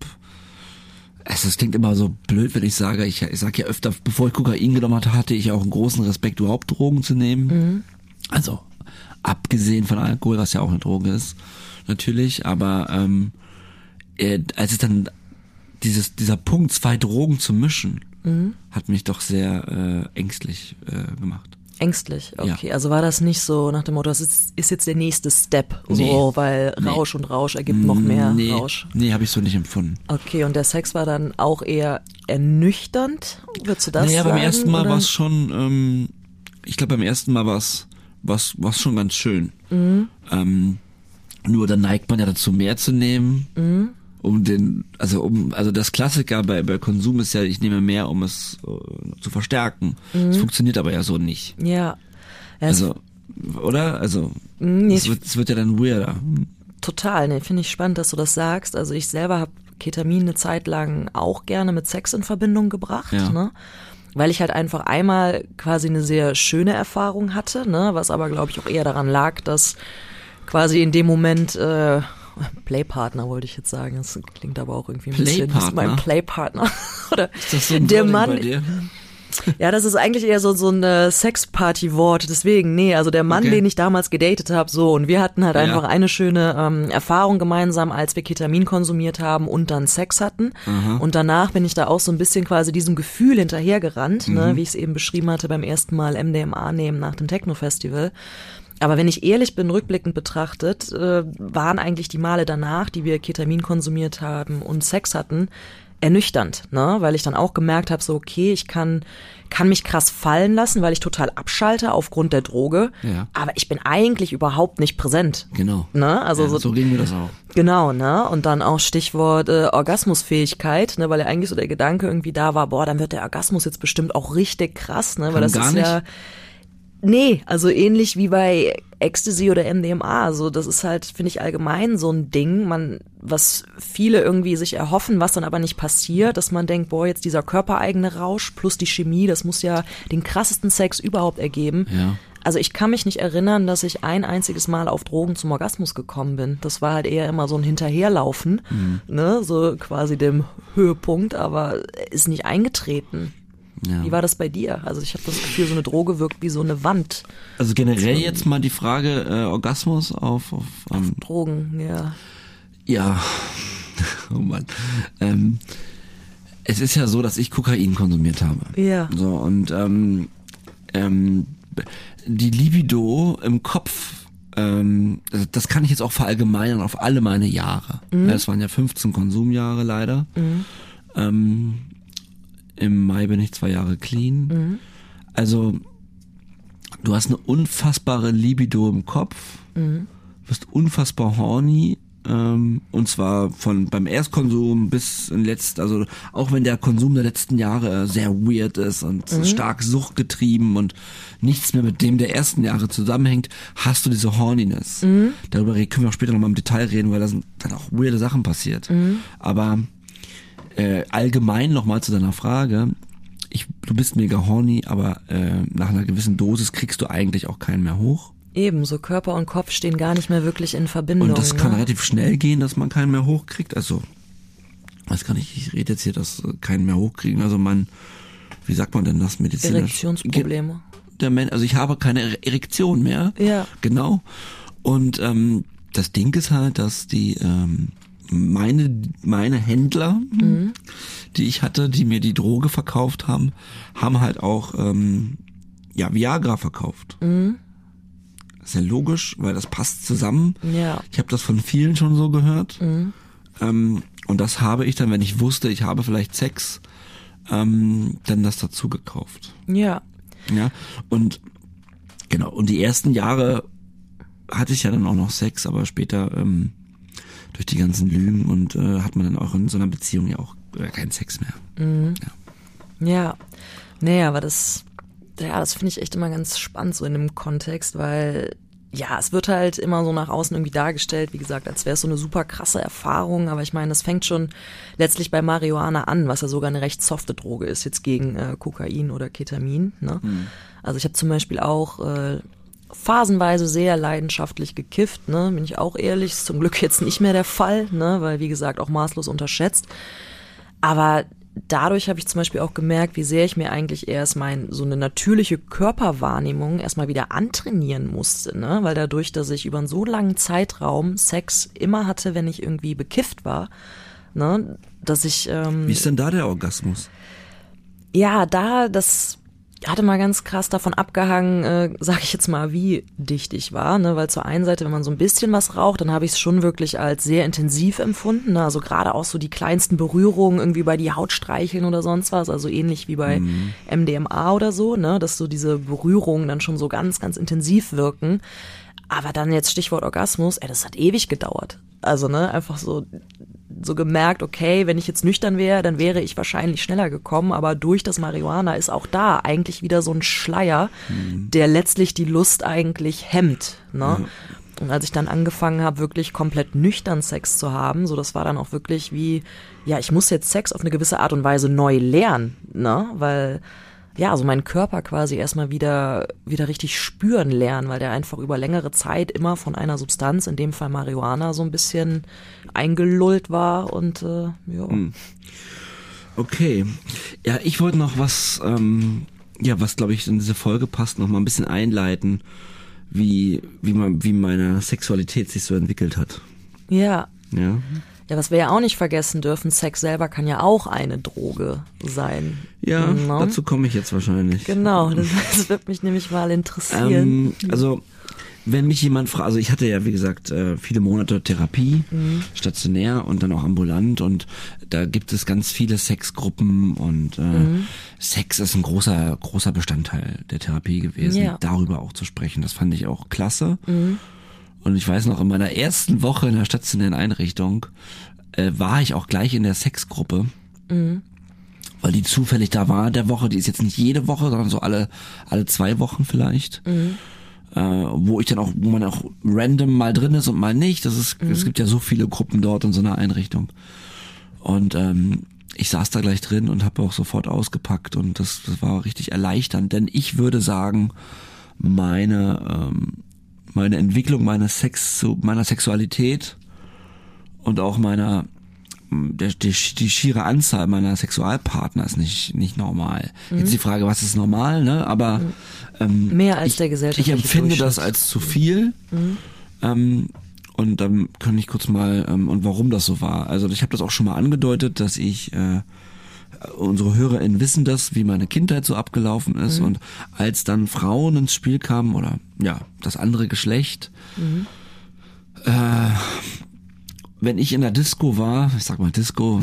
Speaker 2: es das klingt immer so blöd, wenn ich sage, ich, ich sage ja öfter, bevor ich Kokain genommen hatte, hatte ich auch einen großen Respekt, überhaupt Drogen zu nehmen. Also abgesehen von Alkohol, was ja auch eine Droge ist, natürlich, aber ähm, äh, als es dann dieses, dieser Punkt, zwei Drogen zu mischen, hat mich doch sehr äh, ängstlich äh, gemacht.
Speaker 3: Ängstlich, okay. Ja. Also war das nicht so nach dem Motto, das ist, ist jetzt der nächste Step, nee. so, weil Rausch nee. und Rausch ergibt noch mehr
Speaker 2: nee.
Speaker 3: Rausch.
Speaker 2: Nee, habe ich so nicht empfunden.
Speaker 3: Okay, und der Sex war dann auch eher ernüchternd, würdest du das naja, sagen?
Speaker 2: Naja, beim ersten Mal war es schon, ähm, ich glaube beim ersten Mal war es schon ganz schön. Mhm. Ähm, nur dann neigt man ja dazu, mehr zu nehmen. Mhm um den, also um, also das Klassiker bei, bei Konsum ist ja, ich nehme mehr, um es uh, zu verstärken. Mhm. Das funktioniert aber ja so nicht.
Speaker 3: Ja.
Speaker 2: Also, oder? Also, mhm, nee, es, wird, es wird ja dann weirder.
Speaker 3: Total, ne, finde ich spannend, dass du das sagst. Also ich selber habe Ketamin eine Zeit lang auch gerne mit Sex in Verbindung gebracht, ja. ne? Weil ich halt einfach einmal quasi eine sehr schöne Erfahrung hatte, ne? Was aber, glaube ich, auch eher daran lag, dass quasi in dem Moment äh, Playpartner wollte ich jetzt sagen. Das klingt aber auch irgendwie ein bisschen. Das ist mein Playpartner. [LAUGHS] Oder
Speaker 2: ist das so ein der Mann.
Speaker 3: Ja, das ist eigentlich eher so so ein äh, Sexparty-Wort. Deswegen, nee, also der Mann, okay. den ich damals gedatet habe, so und wir hatten halt ja. einfach eine schöne ähm, Erfahrung gemeinsam, als wir Ketamin konsumiert haben und dann Sex hatten. Aha. Und danach bin ich da auch so ein bisschen quasi diesem Gefühl hinterhergerannt, ne, mhm. ne, wie ich es eben beschrieben hatte beim ersten Mal MDMA nehmen nach dem Techno-Festival. Aber wenn ich ehrlich bin, rückblickend betrachtet, äh, waren eigentlich die Male danach, die wir Ketamin konsumiert haben und Sex hatten, ernüchternd, ne? Weil ich dann auch gemerkt habe, so okay, ich kann kann mich krass fallen lassen, weil ich total abschalte aufgrund der Droge, ja. aber ich bin eigentlich überhaupt nicht präsent.
Speaker 2: Genau.
Speaker 3: Ne? Also
Speaker 2: ja,
Speaker 3: so,
Speaker 2: so ging mir das auch.
Speaker 3: Genau, ne? Und dann auch Stichwort äh, Orgasmusfähigkeit, ne, weil ja eigentlich so der Gedanke irgendwie da war, boah, dann wird der Orgasmus jetzt bestimmt auch richtig krass, ne, weil das ist nicht. ja Nee, also ähnlich wie bei Ecstasy oder MDMA. Also das ist halt, finde ich, allgemein so ein Ding, man, was viele irgendwie sich erhoffen, was dann aber nicht passiert, dass man denkt, boah, jetzt dieser körpereigene Rausch plus die Chemie, das muss ja den krassesten Sex überhaupt ergeben.
Speaker 2: Ja.
Speaker 3: Also ich kann mich nicht erinnern, dass ich ein einziges Mal auf Drogen zum Orgasmus gekommen bin. Das war halt eher immer so ein Hinterherlaufen, mhm. ne, so quasi dem Höhepunkt, aber ist nicht eingetreten. Ja. Wie war das bei dir? Also ich habe das Gefühl, so eine Droge wirkt wie so eine Wand.
Speaker 2: Also generell jetzt mal die Frage äh, Orgasmus auf, auf,
Speaker 3: ähm, auf Drogen, ja.
Speaker 2: Ja, [LAUGHS] oh Mann. Ähm, es ist ja so, dass ich Kokain konsumiert habe.
Speaker 3: Ja.
Speaker 2: So und ähm, ähm, die Libido im Kopf ähm, das kann ich jetzt auch verallgemeinern auf alle meine Jahre. Mhm. Es waren ja 15 Konsumjahre leider. Mhm. Ähm, im Mai bin ich zwei Jahre clean. Mhm. Also, du hast eine unfassbare Libido im Kopf, mhm. bist unfassbar horny, ähm, und zwar von beim Erstkonsum bis in letzt, also auch wenn der Konsum der letzten Jahre sehr weird ist und mhm. stark suchtgetrieben und nichts mehr mit dem der ersten Jahre zusammenhängt, hast du diese Horniness. Mhm. Darüber können wir auch später nochmal im Detail reden, weil da sind dann auch weirde Sachen passiert. Mhm. Aber äh, allgemein nochmal zu deiner Frage. Ich, du bist mega horny, aber äh, nach einer gewissen Dosis kriegst du eigentlich auch keinen mehr hoch.
Speaker 3: Ebenso, Körper und Kopf stehen gar nicht mehr wirklich in Verbindung.
Speaker 2: Und das
Speaker 3: ne?
Speaker 2: kann relativ schnell gehen, dass man keinen mehr hochkriegt. Also, weiß gar nicht, ich rede jetzt hier, dass keinen mehr hochkriegen. Also man, wie sagt man denn das medizinisch?
Speaker 3: Erektionsprobleme.
Speaker 2: Der Mensch, also ich habe keine Erektion mehr.
Speaker 3: Ja.
Speaker 2: Genau. Und ähm, das Ding ist halt, dass die ähm, meine, meine Händler, mhm. die ich hatte, die mir die Droge verkauft haben, haben halt auch ähm, ja, Viagra verkauft. Mhm. Ist ja logisch, weil das passt zusammen.
Speaker 3: Ja.
Speaker 2: Ich habe das von vielen schon so gehört. Mhm. Ähm, und das habe ich dann, wenn ich wusste, ich habe vielleicht Sex, ähm, dann das dazu gekauft.
Speaker 3: Ja.
Speaker 2: Ja. Und genau, und die ersten Jahre hatte ich ja dann auch noch Sex, aber später ähm, durch die ganzen Lügen und äh, hat man dann auch in so einer Beziehung ja auch äh, keinen Sex mehr.
Speaker 3: Mhm. Ja. ja. Nee, aber das, ja, das finde ich echt immer ganz spannend so in dem Kontext, weil ja, es wird halt immer so nach außen irgendwie dargestellt, wie gesagt, als wäre es so eine super krasse Erfahrung, aber ich meine, das fängt schon letztlich bei Marihuana an, was ja sogar eine recht softe Droge ist, jetzt gegen äh, Kokain oder Ketamin. Ne? Mhm. Also ich habe zum Beispiel auch äh, phasenweise sehr leidenschaftlich gekifft, ne, bin ich auch ehrlich, ist zum Glück jetzt nicht mehr der Fall, ne, weil wie gesagt auch maßlos unterschätzt. Aber dadurch habe ich zum Beispiel auch gemerkt, wie sehr ich mir eigentlich erst mein so eine natürliche Körperwahrnehmung erstmal wieder antrainieren musste, ne, weil dadurch, dass ich über einen so langen Zeitraum Sex immer hatte, wenn ich irgendwie bekifft war, ne, dass ich ähm,
Speaker 2: Wie ist denn da der Orgasmus?
Speaker 3: Ja, da das hatte mal ganz krass davon abgehangen, äh, sag ich jetzt mal, wie dicht ich war, ne? Weil zur einen Seite, wenn man so ein bisschen was raucht, dann habe ich es schon wirklich als sehr intensiv empfunden. Ne? Also gerade auch so die kleinsten Berührungen irgendwie bei die Haut streicheln oder sonst was, also ähnlich wie bei mhm. MDMA oder so, ne? Dass so diese Berührungen dann schon so ganz, ganz intensiv wirken. Aber dann jetzt Stichwort Orgasmus, ey, das hat ewig gedauert. Also, ne, einfach so so gemerkt, okay, wenn ich jetzt nüchtern wäre, dann wäre ich wahrscheinlich schneller gekommen, aber durch das Marihuana ist auch da eigentlich wieder so ein Schleier, mhm. der letztlich die Lust eigentlich hemmt. Ne? Mhm. Und als ich dann angefangen habe, wirklich komplett nüchtern Sex zu haben, so das war dann auch wirklich wie, ja, ich muss jetzt Sex auf eine gewisse Art und Weise neu lernen, ne? Weil ja, also meinen Körper quasi erstmal wieder, wieder richtig spüren lernen, weil der einfach über längere Zeit immer von einer Substanz, in dem Fall Marihuana, so ein bisschen eingelullt war und äh, ja. Hm.
Speaker 2: Okay. Ja, ich wollte noch was, ähm, ja, was glaube ich in diese Folge passt, noch mal ein bisschen einleiten, wie, wie man, wie meine Sexualität sich so entwickelt hat.
Speaker 3: Ja.
Speaker 2: Ja.
Speaker 3: Ja, was wir ja auch nicht vergessen dürfen, Sex selber kann ja auch eine Droge sein.
Speaker 2: Ja, no? dazu komme ich jetzt wahrscheinlich.
Speaker 3: Genau, [LAUGHS] das, das wird mich nämlich mal interessieren.
Speaker 2: Ähm, also, wenn mich jemand fragt, also ich hatte ja, wie gesagt, äh, viele Monate Therapie, mhm. stationär und dann auch ambulant und da gibt es ganz viele Sexgruppen und äh, mhm. Sex ist ein großer, großer Bestandteil der Therapie gewesen, ja. darüber auch zu sprechen. Das fand ich auch klasse. Mhm. Und ich weiß noch, in meiner ersten Woche in der stationären Einrichtung äh, war ich auch gleich in der Sexgruppe. Mhm. Weil die zufällig da war der Woche, die ist jetzt nicht jede Woche, sondern so alle, alle zwei Wochen vielleicht. Mhm. Äh, wo ich dann auch, wo man auch random mal drin ist und mal nicht. Das ist, mhm. es gibt ja so viele Gruppen dort in so einer Einrichtung. Und ähm, ich saß da gleich drin und habe auch sofort ausgepackt und das, das war richtig erleichternd, denn ich würde sagen, meine ähm, meine Entwicklung meiner Sex, zu meiner Sexualität und auch meiner der, die, die schiere Anzahl meiner Sexualpartner ist nicht nicht normal. Mhm. Jetzt die Frage, was ist normal, ne? Aber mhm.
Speaker 3: ähm, mehr als ich, der Gesellschaft.
Speaker 2: Ich empfinde das als zu viel. Mhm. Ähm, und dann kann ich kurz mal ähm, und warum das so war. Also ich habe das auch schon mal angedeutet, dass ich äh, unsere HörerInnen wissen das, wie meine Kindheit so abgelaufen ist. Mhm. Und als dann Frauen ins Spiel kamen oder ja, das andere Geschlecht, mhm. äh, wenn ich in der Disco war, ich sag mal Disco,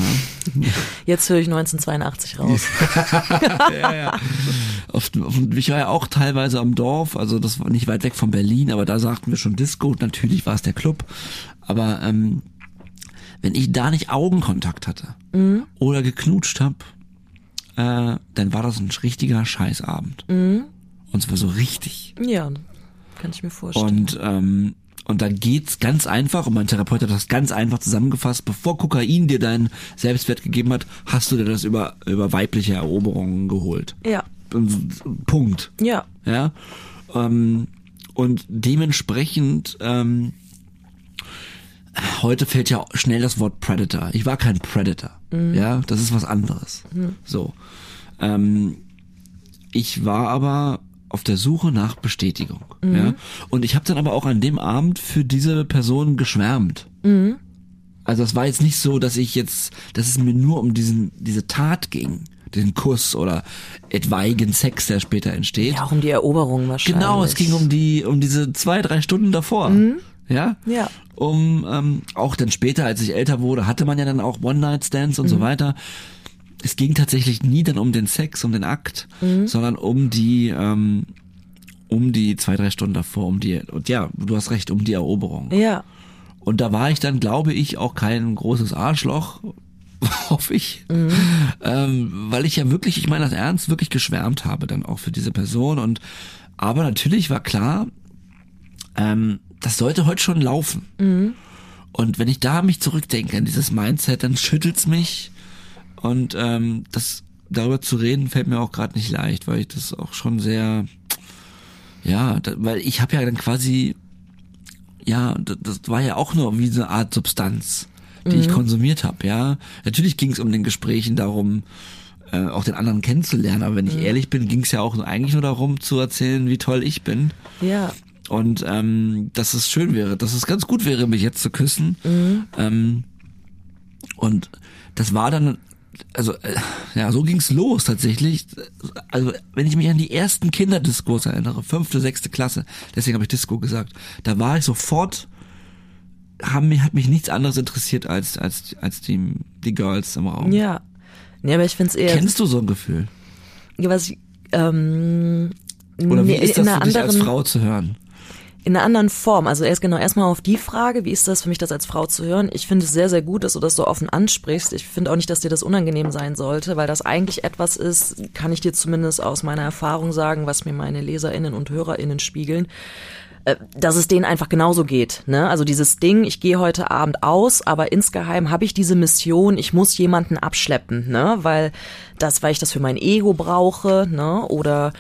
Speaker 3: ja. [LAUGHS] jetzt höre ich 1982 raus. [LAUGHS]
Speaker 2: ja, ja. Oft, ich war ja auch teilweise am Dorf, also das war nicht weit weg von Berlin, aber da sagten wir schon Disco. Natürlich war es der Club, aber ähm, wenn ich da nicht Augenkontakt hatte mhm. oder geknutscht habe, äh, dann war das ein richtiger Scheißabend. Mhm. Und zwar so richtig.
Speaker 3: Ja, kann ich mir vorstellen.
Speaker 2: Und ähm, und da geht's ganz einfach, und mein Therapeut hat das ganz einfach zusammengefasst, bevor Kokain dir deinen Selbstwert gegeben hat, hast du dir das über, über weibliche Eroberungen geholt.
Speaker 3: Ja.
Speaker 2: Punkt.
Speaker 3: Ja.
Speaker 2: Ja. Ähm, und dementsprechend ähm, heute fällt ja schnell das Wort Predator. Ich war kein Predator. Mhm. Ja, das ist was anderes. Mhm. So. Ähm, ich war aber auf der Suche nach Bestätigung. Mhm. Ja? Und ich habe dann aber auch an dem Abend für diese Person geschwärmt. Mhm. Also es war jetzt nicht so, dass ich jetzt, dass es mir nur um diesen, diese Tat ging den Kuss oder etwaigen Sex, der später entsteht.
Speaker 3: Ja, auch um die Eroberung wahrscheinlich.
Speaker 2: Genau, es ging um die, um diese zwei, drei Stunden davor. Mhm. Ja?
Speaker 3: Ja.
Speaker 2: Um ähm, auch dann später, als ich älter wurde, hatte man ja dann auch One-Night-Stands und mhm. so weiter. Es ging tatsächlich nie dann um den Sex, um den Akt, mhm. sondern um die, ähm, um die zwei, drei Stunden davor, um die, und ja, du hast recht, um die Eroberung.
Speaker 3: Ja.
Speaker 2: Und da war ich dann, glaube ich, auch kein großes Arschloch, [LAUGHS] hoffe ich, mhm. ähm, weil ich ja wirklich, ich meine das ernst, wirklich geschwärmt habe dann auch für diese Person und aber natürlich war klar, ähm, das sollte heute schon laufen. Mhm. Und wenn ich da mich zurückdenke an dieses Mindset, dann schüttelt's mich. Und ähm, das darüber zu reden fällt mir auch gerade nicht leicht, weil ich das auch schon sehr, ja, da, weil ich habe ja dann quasi, ja, das, das war ja auch nur wie so eine Art Substanz, die mhm. ich konsumiert habe. Ja, natürlich ging es um den Gesprächen darum, äh, auch den anderen kennenzulernen. Aber wenn ich mhm. ehrlich bin, ging es ja auch eigentlich nur darum zu erzählen, wie toll ich bin.
Speaker 3: Ja.
Speaker 2: Und ähm, dass es schön wäre, dass es ganz gut wäre, mich jetzt zu küssen. Mhm. Ähm, und das war dann also äh, ja, so ging's los tatsächlich. Also wenn ich mich an die ersten Kinderdiskos erinnere, fünfte, sechste Klasse, deswegen habe ich Disco gesagt, da war ich sofort, haben mich, hat mich nichts anderes interessiert als als als die die Girls im Raum.
Speaker 3: Ja. Nee, aber ich find's eher.
Speaker 2: Kennst du so ein Gefühl?
Speaker 3: Ja, was ich, ähm,
Speaker 2: Oder wie
Speaker 3: nee,
Speaker 2: ist das für dich als
Speaker 3: anderen,
Speaker 2: Frau zu hören?
Speaker 3: In einer anderen Form. Also erst genau erstmal auf die Frage, wie ist das für mich, das als Frau zu hören? Ich finde es sehr, sehr gut, dass du das so offen ansprichst. Ich finde auch nicht, dass dir das unangenehm sein sollte, weil das eigentlich etwas ist, kann ich dir zumindest aus meiner Erfahrung sagen, was mir meine LeserInnen und HörerInnen spiegeln äh, dass es denen einfach genauso geht. Ne? Also dieses Ding, ich gehe heute Abend aus, aber insgeheim habe ich diese Mission, ich muss jemanden abschleppen, ne? Weil das, weil ich das für mein Ego brauche, ne? Oder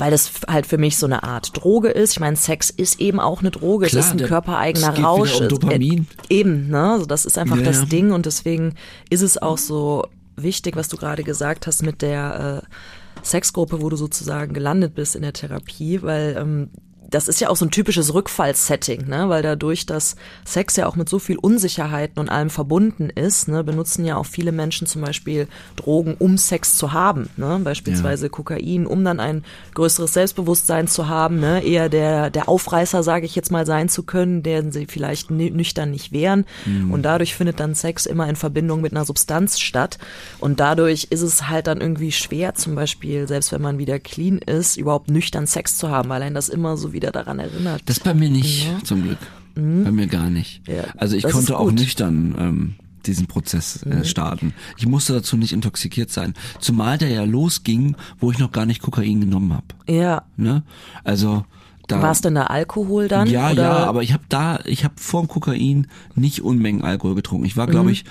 Speaker 3: weil das halt für mich so eine Art Droge ist. Ich meine, Sex ist eben auch eine Droge.
Speaker 2: Klar,
Speaker 3: es ist ein körpereigener
Speaker 2: es
Speaker 3: Rausch.
Speaker 2: um Dopamin.
Speaker 3: Äh, eben, ne? Also das ist einfach
Speaker 2: Ja,
Speaker 3: das. Ding und deswegen ist es auch so wichtig, was du gerade gesagt hast mit der äh, Sexgruppe, wo du sozusagen gelandet bist in der Therapie, weil ähm, das ist ja auch so ein typisches Rückfallsetting, ne? weil dadurch, dass Sex ja auch mit so viel Unsicherheiten und allem verbunden ist, ne, benutzen ja auch viele Menschen zum Beispiel Drogen, um Sex zu haben, ne? beispielsweise Kokain, um dann ein größeres Selbstbewusstsein zu haben, ne? eher der, der Aufreißer, sage ich jetzt mal, sein zu können, der sie vielleicht nü- nüchtern nicht wären. Und dadurch findet dann Sex immer in Verbindung mit einer Substanz statt. Und dadurch ist es halt dann irgendwie schwer, zum Beispiel, selbst wenn man wieder clean ist, überhaupt nüchtern Sex zu haben, weil einen das immer so wieder daran erinnert.
Speaker 2: Das bei mir nicht,
Speaker 3: Ja.
Speaker 2: zum Glück. Bei mir gar nicht.
Speaker 3: Ja,
Speaker 2: also ich konnte auch nüchtern ähm, diesen Prozess äh, starten. Ich musste dazu nicht intoxikiert sein. Zumal der ja losging, wo ich noch gar nicht Kokain genommen habe.
Speaker 3: Ja.
Speaker 2: Ne? Also da
Speaker 3: War es denn da Alkohol dann?
Speaker 2: Ja,
Speaker 3: oder?
Speaker 2: ja, aber ich habe da, ich habe vor dem Kokain nicht Unmengen Alkohol getrunken. Ich war,
Speaker 3: Mhm.
Speaker 2: glaube ich,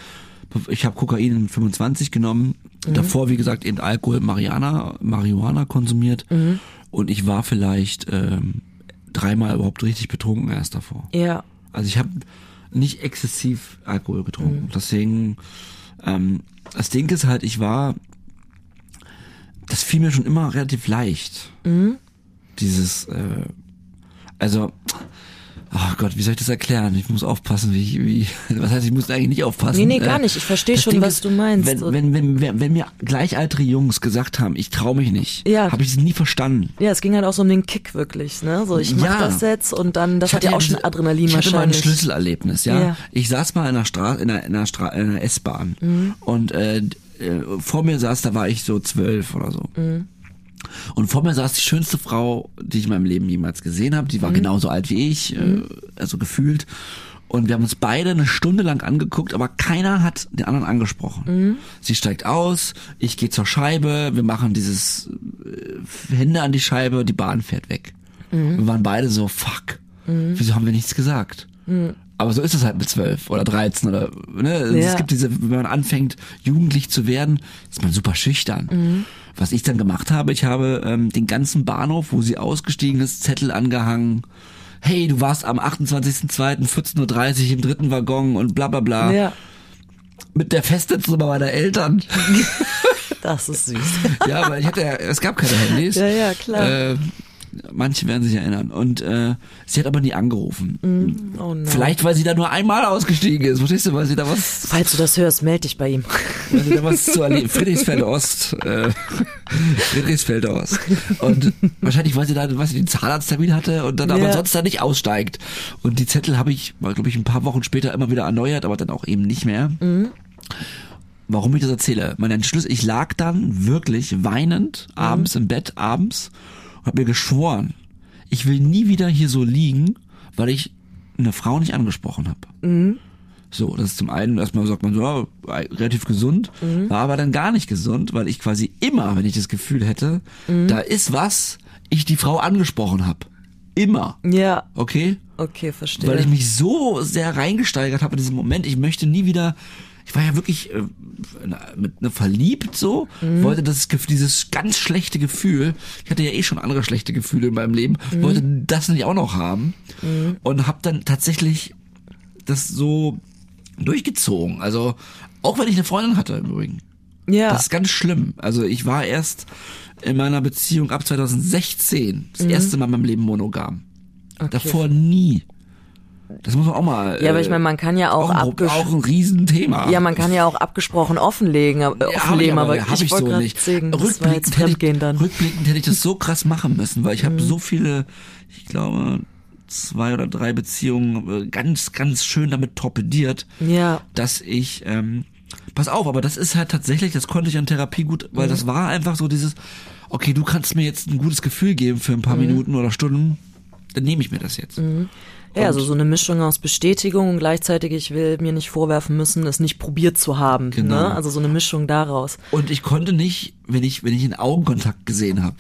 Speaker 2: ich habe Kokain in 25 genommen.
Speaker 3: Mhm.
Speaker 2: Davor, wie gesagt, eben Alkohol, Mariana, Marihuana konsumiert.
Speaker 3: Mhm.
Speaker 2: Und ich war vielleicht ähm, dreimal überhaupt richtig betrunken erst davor.
Speaker 3: Ja.
Speaker 2: Also ich habe nicht exzessiv Alkohol getrunken.
Speaker 3: Mhm.
Speaker 2: Deswegen, ähm, das Ding ist halt, ich war, das fiel mir schon immer relativ leicht.
Speaker 3: Mhm.
Speaker 2: Dieses, äh, also, oh Gott, wie soll ich das erklären? Ich muss aufpassen, wie ich, wie, [LAUGHS] was heißt, ich muss eigentlich nicht aufpassen.
Speaker 3: Nee, nee, gar
Speaker 2: Äh,
Speaker 3: nicht. Ich verstehe schon,
Speaker 2: Ding
Speaker 3: was
Speaker 2: ist,
Speaker 3: du meinst.
Speaker 2: Wenn, wenn, wenn, wenn, wenn mir gleichaltrige Jungs gesagt haben, ich traue mich nicht,
Speaker 3: Ja.
Speaker 2: habe ich es nie verstanden.
Speaker 3: Ja, es ging halt auch so um den Kick wirklich, ne? So, ich mach
Speaker 2: Ja.
Speaker 3: das jetzt und dann, das
Speaker 2: Ich
Speaker 3: hat ja auch schon Adrenalin
Speaker 2: ich hatte mal ein
Speaker 3: wahrscheinlich.
Speaker 2: Schlüsselerlebnis, ja.
Speaker 3: Ja.
Speaker 2: Ich saß mal in einer Straße, in einer, in einer, Stra in einer S-Bahn
Speaker 3: Mhm.
Speaker 2: und äh, äh, vor mir saß, da war ich so zwölf oder so.
Speaker 3: Mhm.
Speaker 2: Und vor mir saß die schönste Frau, die ich in meinem Leben jemals gesehen habe.
Speaker 3: Mhm.
Speaker 2: Die war genauso alt wie ich, äh, also gefühlt. Und wir haben uns beide eine Stunde lang angeguckt, aber keiner hat den anderen angesprochen.
Speaker 3: Mhm.
Speaker 2: Sie steigt aus, ich gehe zur Scheibe, wir machen dieses äh, Hände an die Scheibe, die Bahn fährt weg.
Speaker 3: Mhm.
Speaker 2: Wir waren beide so, fuck, wieso haben wir nichts gesagt? Aber so ist es halt mit zwölf oder dreizehn oder ne? Es
Speaker 3: Ja.
Speaker 2: gibt diese, wenn man anfängt, jugendlich zu werden, ist man super schüchtern. Was ich dann gemacht habe, ich habe ähm, den ganzen Bahnhof, wo sie ausgestiegen ist, Zettel angehangen. Hey, du warst am 28.02.14.30 Uhr im dritten Waggon und bla bla bla.
Speaker 3: Ja,
Speaker 2: Mit der Festnetznummer meiner Eltern.
Speaker 3: das ist süß. [LAUGHS]
Speaker 2: ja, weil ich hatte ja, es gab keine Handys.
Speaker 3: Ja, ja, klar.
Speaker 2: Äh, manche werden sich erinnern. Und äh, sie hat aber nie angerufen.
Speaker 3: Oh no.
Speaker 2: Vielleicht, weil sie da nur einmal ausgestiegen ist. Verstehst du, weil sie da was,
Speaker 3: Falls du das hörst, meld dich bei ihm.
Speaker 2: weil sie da was zu erleben. Friedrichsfelde Ost. Äh, Friedrichsfelde Ost. Und wahrscheinlich, weil sie da, weil sie den Zahnarzttermin hatte und dann aber
Speaker 3: Ja.
Speaker 2: sonst da nicht aussteigt. Und die Zettel habe ich, glaube ich, ein paar Wochen später immer wieder erneuert, aber dann auch eben nicht mehr. Warum ich das erzähle? Mein Entschluss, ich lag dann wirklich weinend abends im Bett, abends und habe mir geschworen, ich will nie wieder hier so liegen, weil ich eine Frau nicht angesprochen habe. So, das ist zum einen, erstmal sagt man so, ja, relativ gesund, war aber dann gar nicht gesund, weil ich quasi immer, wenn ich das Gefühl hätte, da ist was, ich die Frau angesprochen habe. Immer.
Speaker 3: Ja,
Speaker 2: Okay?
Speaker 3: okay, verstehe.
Speaker 2: weil ich mich so sehr reingesteigert habe in diesem Moment. Ich möchte nie wieder. Ich war ja wirklich äh, mit ne, verliebt so, wollte das dieses ganz schlechte Gefühl. Ich hatte ja eh schon andere schlechte Gefühle in meinem Leben, wollte das nicht auch noch haben und habe dann tatsächlich das so durchgezogen. Also auch wenn ich eine Freundin hatte im Übrigen.
Speaker 3: ja,
Speaker 2: Das ist ganz schlimm. Also ich war erst in meiner Beziehung ab 2016 das erste Mal in meinem Leben monogam. Davor nie. Das muss man auch mal.
Speaker 3: Ja, aber ich meine, man kann ja auch,
Speaker 2: auch, ein, auch ein Riesenthema.
Speaker 3: ja, man kann ja auch abgesprochen offenlegen, aber,
Speaker 2: Ja,
Speaker 3: offenlegen,
Speaker 2: ich
Speaker 3: aber,
Speaker 2: hab
Speaker 3: ich,
Speaker 2: ich so nicht.
Speaker 3: jetzt
Speaker 2: Rückblickend hätte,
Speaker 3: Fremdgehen dann.
Speaker 2: ich, rückblickend hätte ich das so krass machen müssen, weil ich
Speaker 3: Mhm.
Speaker 2: habe so viele, ich glaube, zwei oder drei Beziehungen äh, ganz, ganz schön damit torpediert,
Speaker 3: Ja,
Speaker 2: dass ich, ähm, pass auf, aber das ist halt tatsächlich, das konnte ich an Therapie gut, weil
Speaker 3: Mhm.
Speaker 2: das war einfach so dieses, okay, du kannst mir jetzt ein gutes Gefühl geben für ein
Speaker 3: Mhm.
Speaker 2: paar Minuten oder Stunden, dann nehme ich mir das jetzt.
Speaker 3: Ja, also so eine Mischung aus Bestätigung und gleichzeitig, ich will mir nicht vorwerfen müssen, es nicht probiert zu haben.
Speaker 2: Genau.
Speaker 3: Ne? Also so eine Mischung daraus.
Speaker 2: Und ich konnte nicht, wenn ich, wenn ich einen Augenkontakt gesehen habe,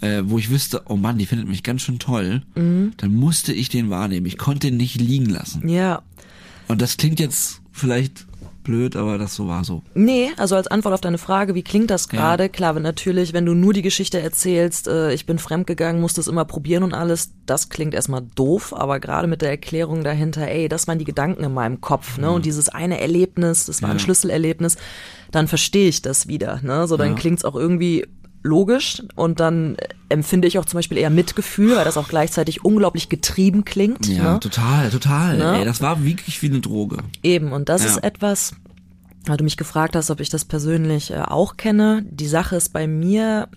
Speaker 2: äh, wo ich wüsste, oh Mann, die findet mich ganz schön toll, dann musste ich den wahrnehmen. Ich konnte den nicht liegen lassen.
Speaker 3: Ja.
Speaker 2: Und das klingt jetzt vielleicht blöd, aber das so war so.
Speaker 3: Nee, also als Antwort auf deine Frage, wie klingt das
Speaker 2: Ja.
Speaker 3: gerade? Klar, wenn natürlich, wenn du nur die Geschichte erzählst, äh, ich bin fremdgegangen, musste es immer probieren und alles, das klingt erstmal doof, aber gerade mit der Erklärung dahinter, ey, das waren die Gedanken in meinem Kopf, ne? Und dieses eine Erlebnis, das war ein
Speaker 2: Ja.
Speaker 3: Schlüsselerlebnis, dann verstehe ich das wieder, ne? So, dann
Speaker 2: Ja.
Speaker 3: klingt's auch irgendwie logisch und dann empfinde ich auch zum Beispiel eher Mitgefühl, weil das auch gleichzeitig unglaublich getrieben klingt.
Speaker 2: Ja,
Speaker 3: ne?
Speaker 2: total, total.
Speaker 3: Ne?
Speaker 2: Ey, das war wirklich wie eine Droge.
Speaker 3: Eben, und das
Speaker 2: Ja.
Speaker 3: ist etwas, weil du mich gefragt hast, ob ich das persönlich äh, auch kenne. Die Sache ist bei mir,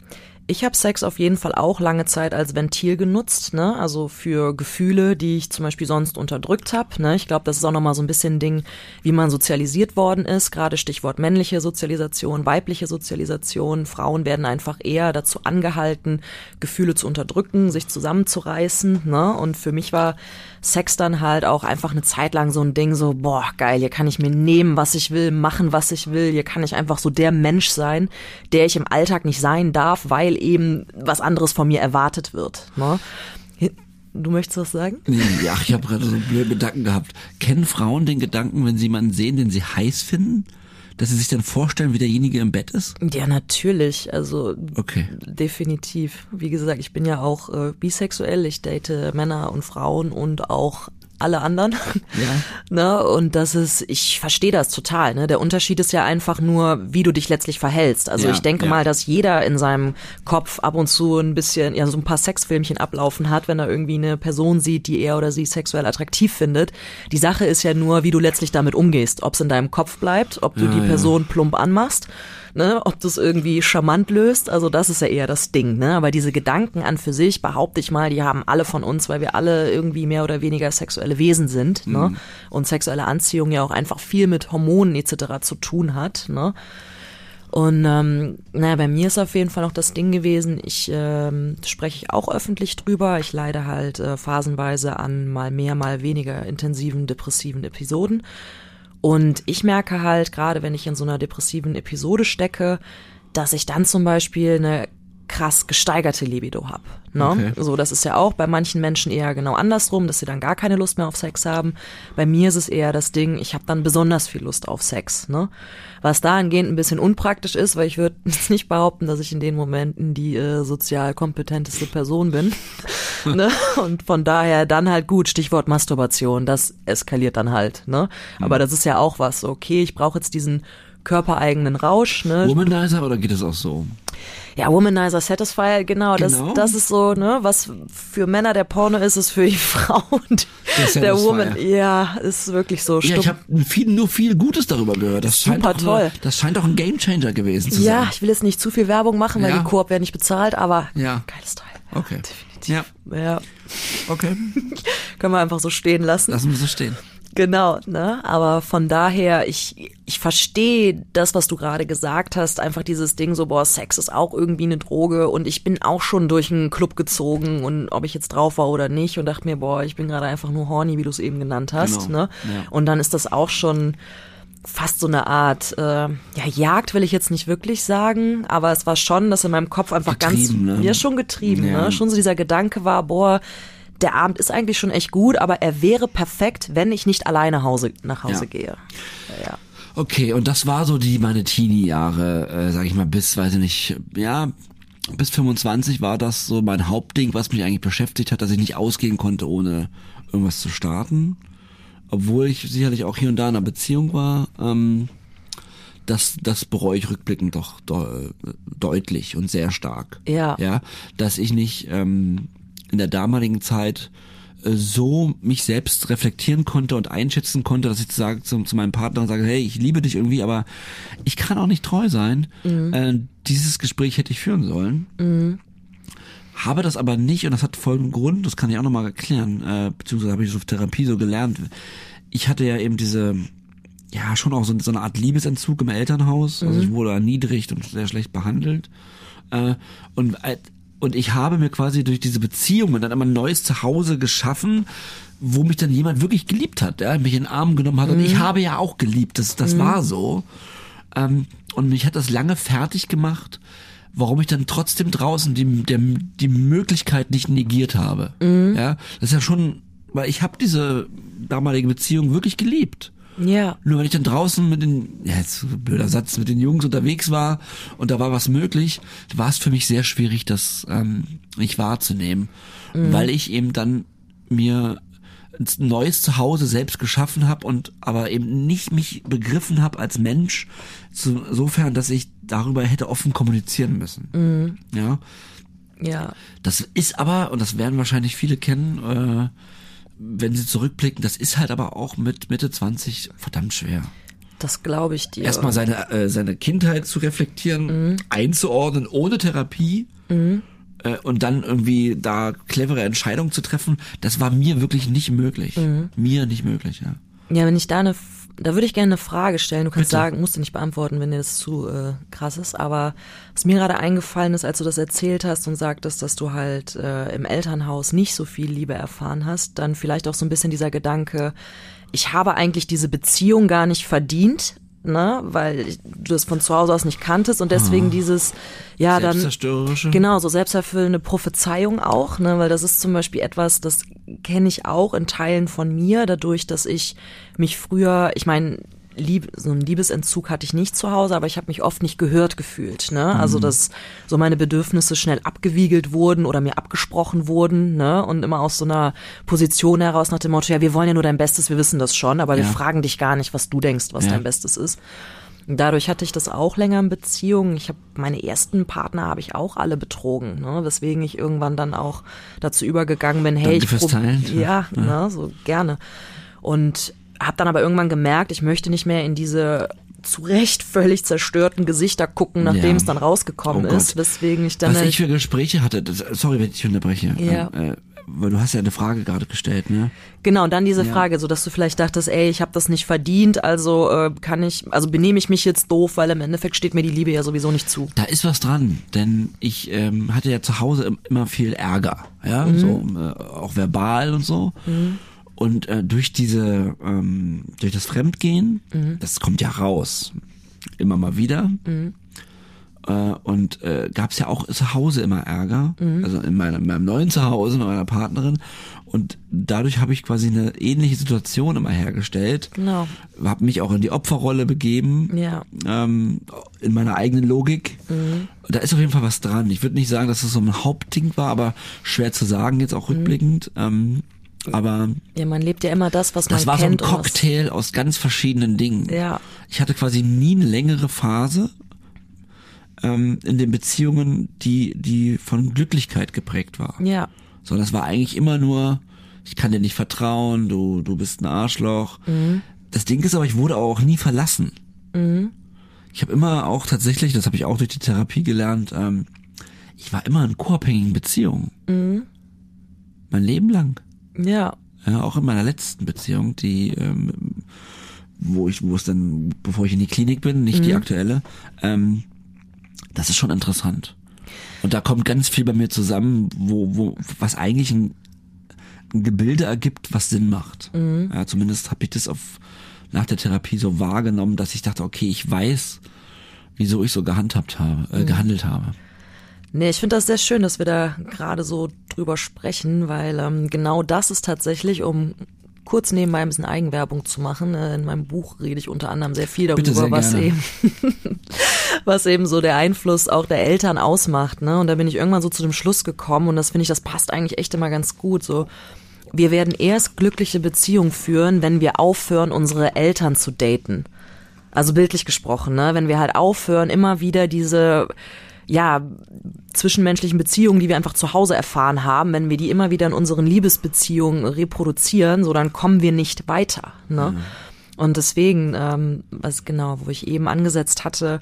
Speaker 3: ich habe Sex auf jeden Fall auch lange Zeit als Ventil genutzt, ne? Also für Gefühle, die ich zum Beispiel sonst unterdrückt habe. Ne? Ich glaube, das ist auch nochmal so ein bisschen ein Ding, wie man sozialisiert worden ist. Gerade Stichwort männliche Sozialisation, weibliche Sozialisation. Frauen werden einfach eher dazu angehalten, Gefühle zu unterdrücken, sich zusammenzureißen. Ne? Und für mich war Sex dann halt auch einfach eine Zeit lang so ein Ding, so, boah, geil, hier kann ich mir nehmen, was ich will, machen, was ich will, hier kann ich einfach so der Mensch sein, der ich im Alltag nicht sein darf, weil eben was anderes von mir erwartet wird. Ne? Du möchtest was sagen?
Speaker 2: Ja, ich habe gerade so blöden Gedanken gehabt. Kennen Frauen den Gedanken, wenn sie jemanden sehen, den sie heiß finden, dass sie sich dann vorstellen, wie derjenige im Bett ist?
Speaker 3: Ja, natürlich. Also
Speaker 2: Okay.
Speaker 3: definitiv. Wie gesagt, ich bin ja auch äh, bisexuell. Ich date Männer und Frauen und auch alle anderen.
Speaker 2: Ja. [LAUGHS]
Speaker 3: ne? Und das ist, ich verstehe das total. Ne? Der Unterschied ist ja einfach nur, wie du dich letztlich verhältst. Also
Speaker 2: Ja,
Speaker 3: ich denke
Speaker 2: ja.
Speaker 3: mal, dass jeder in seinem Kopf ab und zu ein bisschen, ja, so ein paar Sexfilmchen ablaufen hat, wenn er irgendwie eine Person sieht, die er oder sie sexuell attraktiv findet. Die Sache ist ja nur, wie du letztlich damit umgehst. Ob es in deinem Kopf bleibt, ob du
Speaker 2: Ja,
Speaker 3: die. Person plump anmachst, ne, ob du es irgendwie charmant löst, also das ist ja eher das Ding, ne? Aber diese Gedanken an für sich, behaupte ich mal, die haben alle von uns, weil wir alle irgendwie mehr oder weniger sexuelle Wesen sind,
Speaker 2: Mhm.
Speaker 3: ne? Und sexuelle Anziehung ja auch einfach viel mit Hormonen etc. zu tun hat, ne? Und ähm, naja, bei mir ist auf jeden Fall noch das Ding gewesen, ich ähm, spreche ich auch öffentlich drüber. Ich leide halt äh, phasenweise an mal mehr, mal weniger intensiven depressiven Episoden. Und ich merke halt, gerade wenn ich in so einer depressiven Episode stecke, dass ich dann zum Beispiel eine krass gesteigerte Libido hab. Ne?
Speaker 2: Okay.
Speaker 3: So, das ist ja auch bei manchen Menschen eher genau andersrum, dass sie dann gar keine Lust mehr auf Sex haben. Bei mir ist es eher das Ding, ich habe dann besonders viel Lust auf Sex. Ne? Was dahingehend ein bisschen unpraktisch ist, weil ich würde [LAUGHS] nicht behaupten, dass ich in den Momenten die äh, sozial kompetenteste Person bin. [LAUGHS] ne? Und von daher dann halt gut, Stichwort Masturbation, das eskaliert dann halt. Ne? Aber das ist ja auch was, okay, ich brauche jetzt diesen körpereigenen Rausch, ne?
Speaker 2: Womanizer oder geht es auch so?
Speaker 3: Ja, Womanizer Satisfier, genau,
Speaker 2: Genau.
Speaker 3: Das, das ist so, ne, was für Männer der Porno ist, ist für die [LAUGHS] Frauen
Speaker 2: Der
Speaker 3: der
Speaker 2: Satisfier.
Speaker 3: Woman. Ja, ist wirklich so.
Speaker 2: Ja,
Speaker 3: stumm.
Speaker 2: ich habe viel, nur viel Gutes darüber gehört. Das scheint
Speaker 3: Super
Speaker 2: nur,
Speaker 3: toll.
Speaker 2: Das scheint auch ein Gamechanger gewesen zu
Speaker 3: ja,
Speaker 2: sein.
Speaker 3: ich will jetzt nicht zu viel Werbung machen, weil
Speaker 2: Ja.
Speaker 3: die Koop werden nicht bezahlt, aber
Speaker 2: Ja.
Speaker 3: geiles Teil.
Speaker 2: Okay.
Speaker 3: Definitiv.
Speaker 2: Ja,
Speaker 3: Ja,
Speaker 2: okay. [LAUGHS]
Speaker 3: können wir einfach so stehen lassen.
Speaker 2: Lassen wir so stehen.
Speaker 3: Genau, ne? Aber von daher, ich, ich verstehe das, was du gerade gesagt hast, einfach dieses Ding so, boah, Sex ist auch irgendwie eine Droge und ich bin auch schon durch einen Club gezogen und ob ich jetzt drauf war oder nicht und dachte mir, boah, ich bin gerade einfach nur horny, wie du es eben genannt hast,
Speaker 2: Genau,
Speaker 3: ne?
Speaker 2: ja.
Speaker 3: Und dann ist das auch schon fast so eine Art, äh, ja, Jagd will ich jetzt nicht wirklich sagen, aber es war schon, dass in meinem Kopf einfach
Speaker 2: Getrieben,
Speaker 3: ganz,
Speaker 2: ne?
Speaker 3: ja, schon getrieben,
Speaker 2: Ja.
Speaker 3: ne? Schon so dieser Gedanke war, boah, der Abend ist eigentlich schon echt gut, aber er wäre perfekt, wenn ich nicht alleine Hause, nach Hause
Speaker 2: Ja.
Speaker 3: gehe. Ja.
Speaker 2: Okay, und das war so die meine Teenie-Jahre, äh, sag ich mal, bis, weiß ich nicht, ja, bis 25 war das so mein Hauptding, was mich eigentlich beschäftigt hat, dass ich nicht ausgehen konnte, ohne irgendwas zu starten. Obwohl ich sicherlich auch hier und da in einer Beziehung war, ähm, das, das bereue ich rückblickend doch de deutlich und sehr stark.
Speaker 3: Ja.
Speaker 2: Ja, dass ich nicht ähm, in der damaligen Zeit äh, so mich selbst reflektieren konnte und einschätzen konnte, dass ich sage zu, zu meinem Partner sage, hey, ich liebe dich irgendwie, aber ich kann auch nicht treu sein. Mhm. Äh, dieses Gespräch hätte ich führen sollen. Mhm. Habe das aber nicht und das hat folgenden Grund, das kann ich auch nochmal erklären, äh, beziehungsweise habe ich so auf Therapie so gelernt. Ich hatte ja eben diese, ja, schon auch so, so eine Art Liebesentzug im Elternhaus. Also mhm. ich wurde erniedrigt und sehr schlecht behandelt. Äh, und äh, und ich habe mir quasi durch diese Beziehungen dann immer ein neues Zuhause geschaffen, wo mich dann jemand wirklich geliebt hat, der mich in den Arm genommen hat. Mhm. Und ich mhm. habe ja auch geliebt, das, das mhm. war so. Ähm, und mich hat das lange fertig gemacht, warum ich dann trotzdem draußen die, der, die Möglichkeit nicht negiert habe. Mhm. Ja, das ist ja schon, weil ich habe diese damalige Beziehung wirklich geliebt.
Speaker 3: Ja.
Speaker 2: Nur wenn ich dann draußen mit den, ja, jetzt blöder Satz, mit den Jungs unterwegs war und da war was möglich, war es für mich sehr schwierig, das ähm, nicht wahrzunehmen, mhm. weil ich eben dann mir ein neues Zuhause selbst geschaffen habe und aber eben nicht mich begriffen habe als Mensch, zu, sofern, dass ich darüber hätte offen kommunizieren müssen. Mhm. Ja.
Speaker 3: Ja.
Speaker 2: Das ist aber, und das werden wahrscheinlich viele kennen, äh, wenn sie zurückblicken, das ist halt aber auch mit Mitte 20 verdammt schwer.
Speaker 3: Das glaube ich dir.
Speaker 2: Erstmal seine, äh, seine Kindheit zu reflektieren, mhm. einzuordnen ohne Therapie mhm. äh, und dann irgendwie da clevere Entscheidungen zu treffen, das war mir wirklich nicht möglich. Mhm. Mir nicht möglich, ja.
Speaker 3: Ja, wenn ich da eine da würde ich gerne eine Frage stellen. Du kannst Bitte. sagen, musst du nicht beantworten, wenn dir das zu äh, krass ist. Aber was mir gerade eingefallen ist, als du das erzählt hast und sagtest, dass du halt äh, im Elternhaus nicht so viel Liebe erfahren hast, dann vielleicht auch so ein bisschen dieser Gedanke, ich habe eigentlich diese Beziehung gar nicht verdient, ne, weil du das von zu Hause aus nicht kanntest und deswegen ah. dieses, ja, dann, genau, so selbsterfüllende Prophezeiung auch, ne, weil das ist zum Beispiel etwas, das kenne ich auch in Teilen von mir, dadurch, dass ich mich früher, ich meine, Lieb, so einen Liebesentzug hatte ich nicht zu Hause, aber ich habe mich oft nicht gehört gefühlt. Ne? Also mhm. dass so meine Bedürfnisse schnell abgewiegelt wurden oder mir abgesprochen wurden, ne? Und immer aus so einer Position heraus nach dem Motto, ja, wir wollen ja nur dein Bestes, wir wissen das schon, aber ja. wir fragen dich gar nicht, was du denkst, was ja. dein Bestes ist. Dadurch hatte ich das auch länger in Beziehungen. Ich habe meine ersten Partner habe ich auch alle betrogen, ne? weswegen ich irgendwann dann auch dazu übergegangen bin, hey,
Speaker 2: Danke ich
Speaker 3: probiere ja, ja. Ne? so gerne. Und habe dann aber irgendwann gemerkt, ich möchte nicht mehr in diese zu Recht völlig zerstörten Gesichter gucken, nachdem ja. es dann rausgekommen oh ist, weswegen ich dann.
Speaker 2: Was ich für Gespräche hatte, das, sorry, wenn ich unterbreche. Ja. Ähm, äh, weil du hast ja eine Frage gerade gestellt, ne?
Speaker 3: Genau, und dann diese ja. Frage, so dass du vielleicht dachtest, ey, ich habe das nicht verdient, also äh, kann ich, also benehme ich mich jetzt doof, weil im Endeffekt steht mir die Liebe ja sowieso nicht zu.
Speaker 2: Da ist was dran, denn ich ähm, hatte ja zu Hause immer viel Ärger, ja, mhm. so äh, auch verbal und so. Mhm. Und äh, durch diese, ähm, durch das Fremdgehen, mhm. das kommt ja raus, immer mal wieder. Mhm. Äh, und äh, gab es ja auch zu Hause immer Ärger, mhm. also in meinem, in meinem neuen Zuhause mit meiner Partnerin. Und dadurch habe ich quasi eine ähnliche Situation immer hergestellt.
Speaker 3: Genau.
Speaker 2: Habe mich auch in die Opferrolle begeben,
Speaker 3: ja.
Speaker 2: ähm, in meiner eigenen Logik. Mhm. Da ist auf jeden Fall was dran. Ich würde nicht sagen, dass das so ein Hauptding war, aber schwer zu sagen jetzt auch mhm. rückblickend. Ähm, aber
Speaker 3: ja, man lebt ja immer das, was man
Speaker 2: kennt. Das war
Speaker 3: so
Speaker 2: ein Cocktail aus ganz verschiedenen Dingen.
Speaker 3: Ja.
Speaker 2: Ich hatte quasi nie eine längere Phase ähm, in den Beziehungen, die die von Glücklichkeit geprägt war.
Speaker 3: Ja.
Speaker 2: So, das war eigentlich immer nur, ich kann dir nicht vertrauen, du du bist ein Arschloch. Mhm. Das Ding ist aber, ich wurde auch nie verlassen. Mhm. Ich habe immer auch tatsächlich, das habe ich auch durch die Therapie gelernt, ähm, ich war immer in co-abhängigen Beziehungen. Mhm. Mein Leben lang.
Speaker 3: Ja.
Speaker 2: Ja, auch in meiner letzten Beziehung, die, ähm, wo ich, wo es dann, bevor ich in die Klinik bin, nicht mhm. die aktuelle, ähm, das ist schon interessant. Und da kommt ganz viel bei mir zusammen, wo, wo, was eigentlich ein, ein Gebilde ergibt, was Sinn macht. Mhm. Ja, zumindest habe ich das auf, nach der Therapie so wahrgenommen, dass ich dachte, okay, ich weiß, wieso ich so gehandhabt habe, äh, mhm. gehandelt habe.
Speaker 3: Nee, ich finde das sehr schön, dass wir da gerade so drüber sprechen, weil ähm, genau das ist tatsächlich, um kurz nebenbei ein bisschen Eigenwerbung zu machen. Äh, in meinem Buch rede ich unter anderem sehr viel darüber,
Speaker 2: sehr
Speaker 3: was eben, [LAUGHS] was eben so der Einfluss auch der Eltern ausmacht. Ne? Und da bin ich irgendwann so zu dem Schluss gekommen und das finde ich, das passt eigentlich echt immer ganz gut. So, wir werden erst glückliche Beziehungen führen, wenn wir aufhören, unsere Eltern zu daten. Also bildlich gesprochen, ne? Wenn wir halt aufhören, immer wieder diese ja, zwischenmenschlichen Beziehungen, die wir einfach zu Hause erfahren haben, wenn wir die immer wieder in unseren Liebesbeziehungen reproduzieren, so dann kommen wir nicht weiter. Ne? Mhm. Und deswegen, ähm, was genau, wo ich eben angesetzt hatte,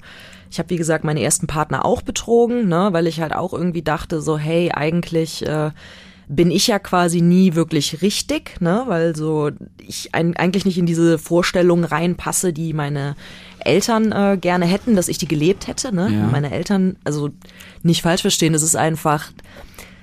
Speaker 3: ich habe wie gesagt meine ersten Partner auch betrogen, ne, weil ich halt auch irgendwie dachte, so hey, eigentlich äh, bin ich ja quasi nie wirklich richtig, ne, weil so ich ein, eigentlich nicht in diese Vorstellung reinpasse, die meine Eltern äh, gerne hätten, dass ich die gelebt hätte, ne? Ja. Meine Eltern, also nicht falsch verstehen, es ist einfach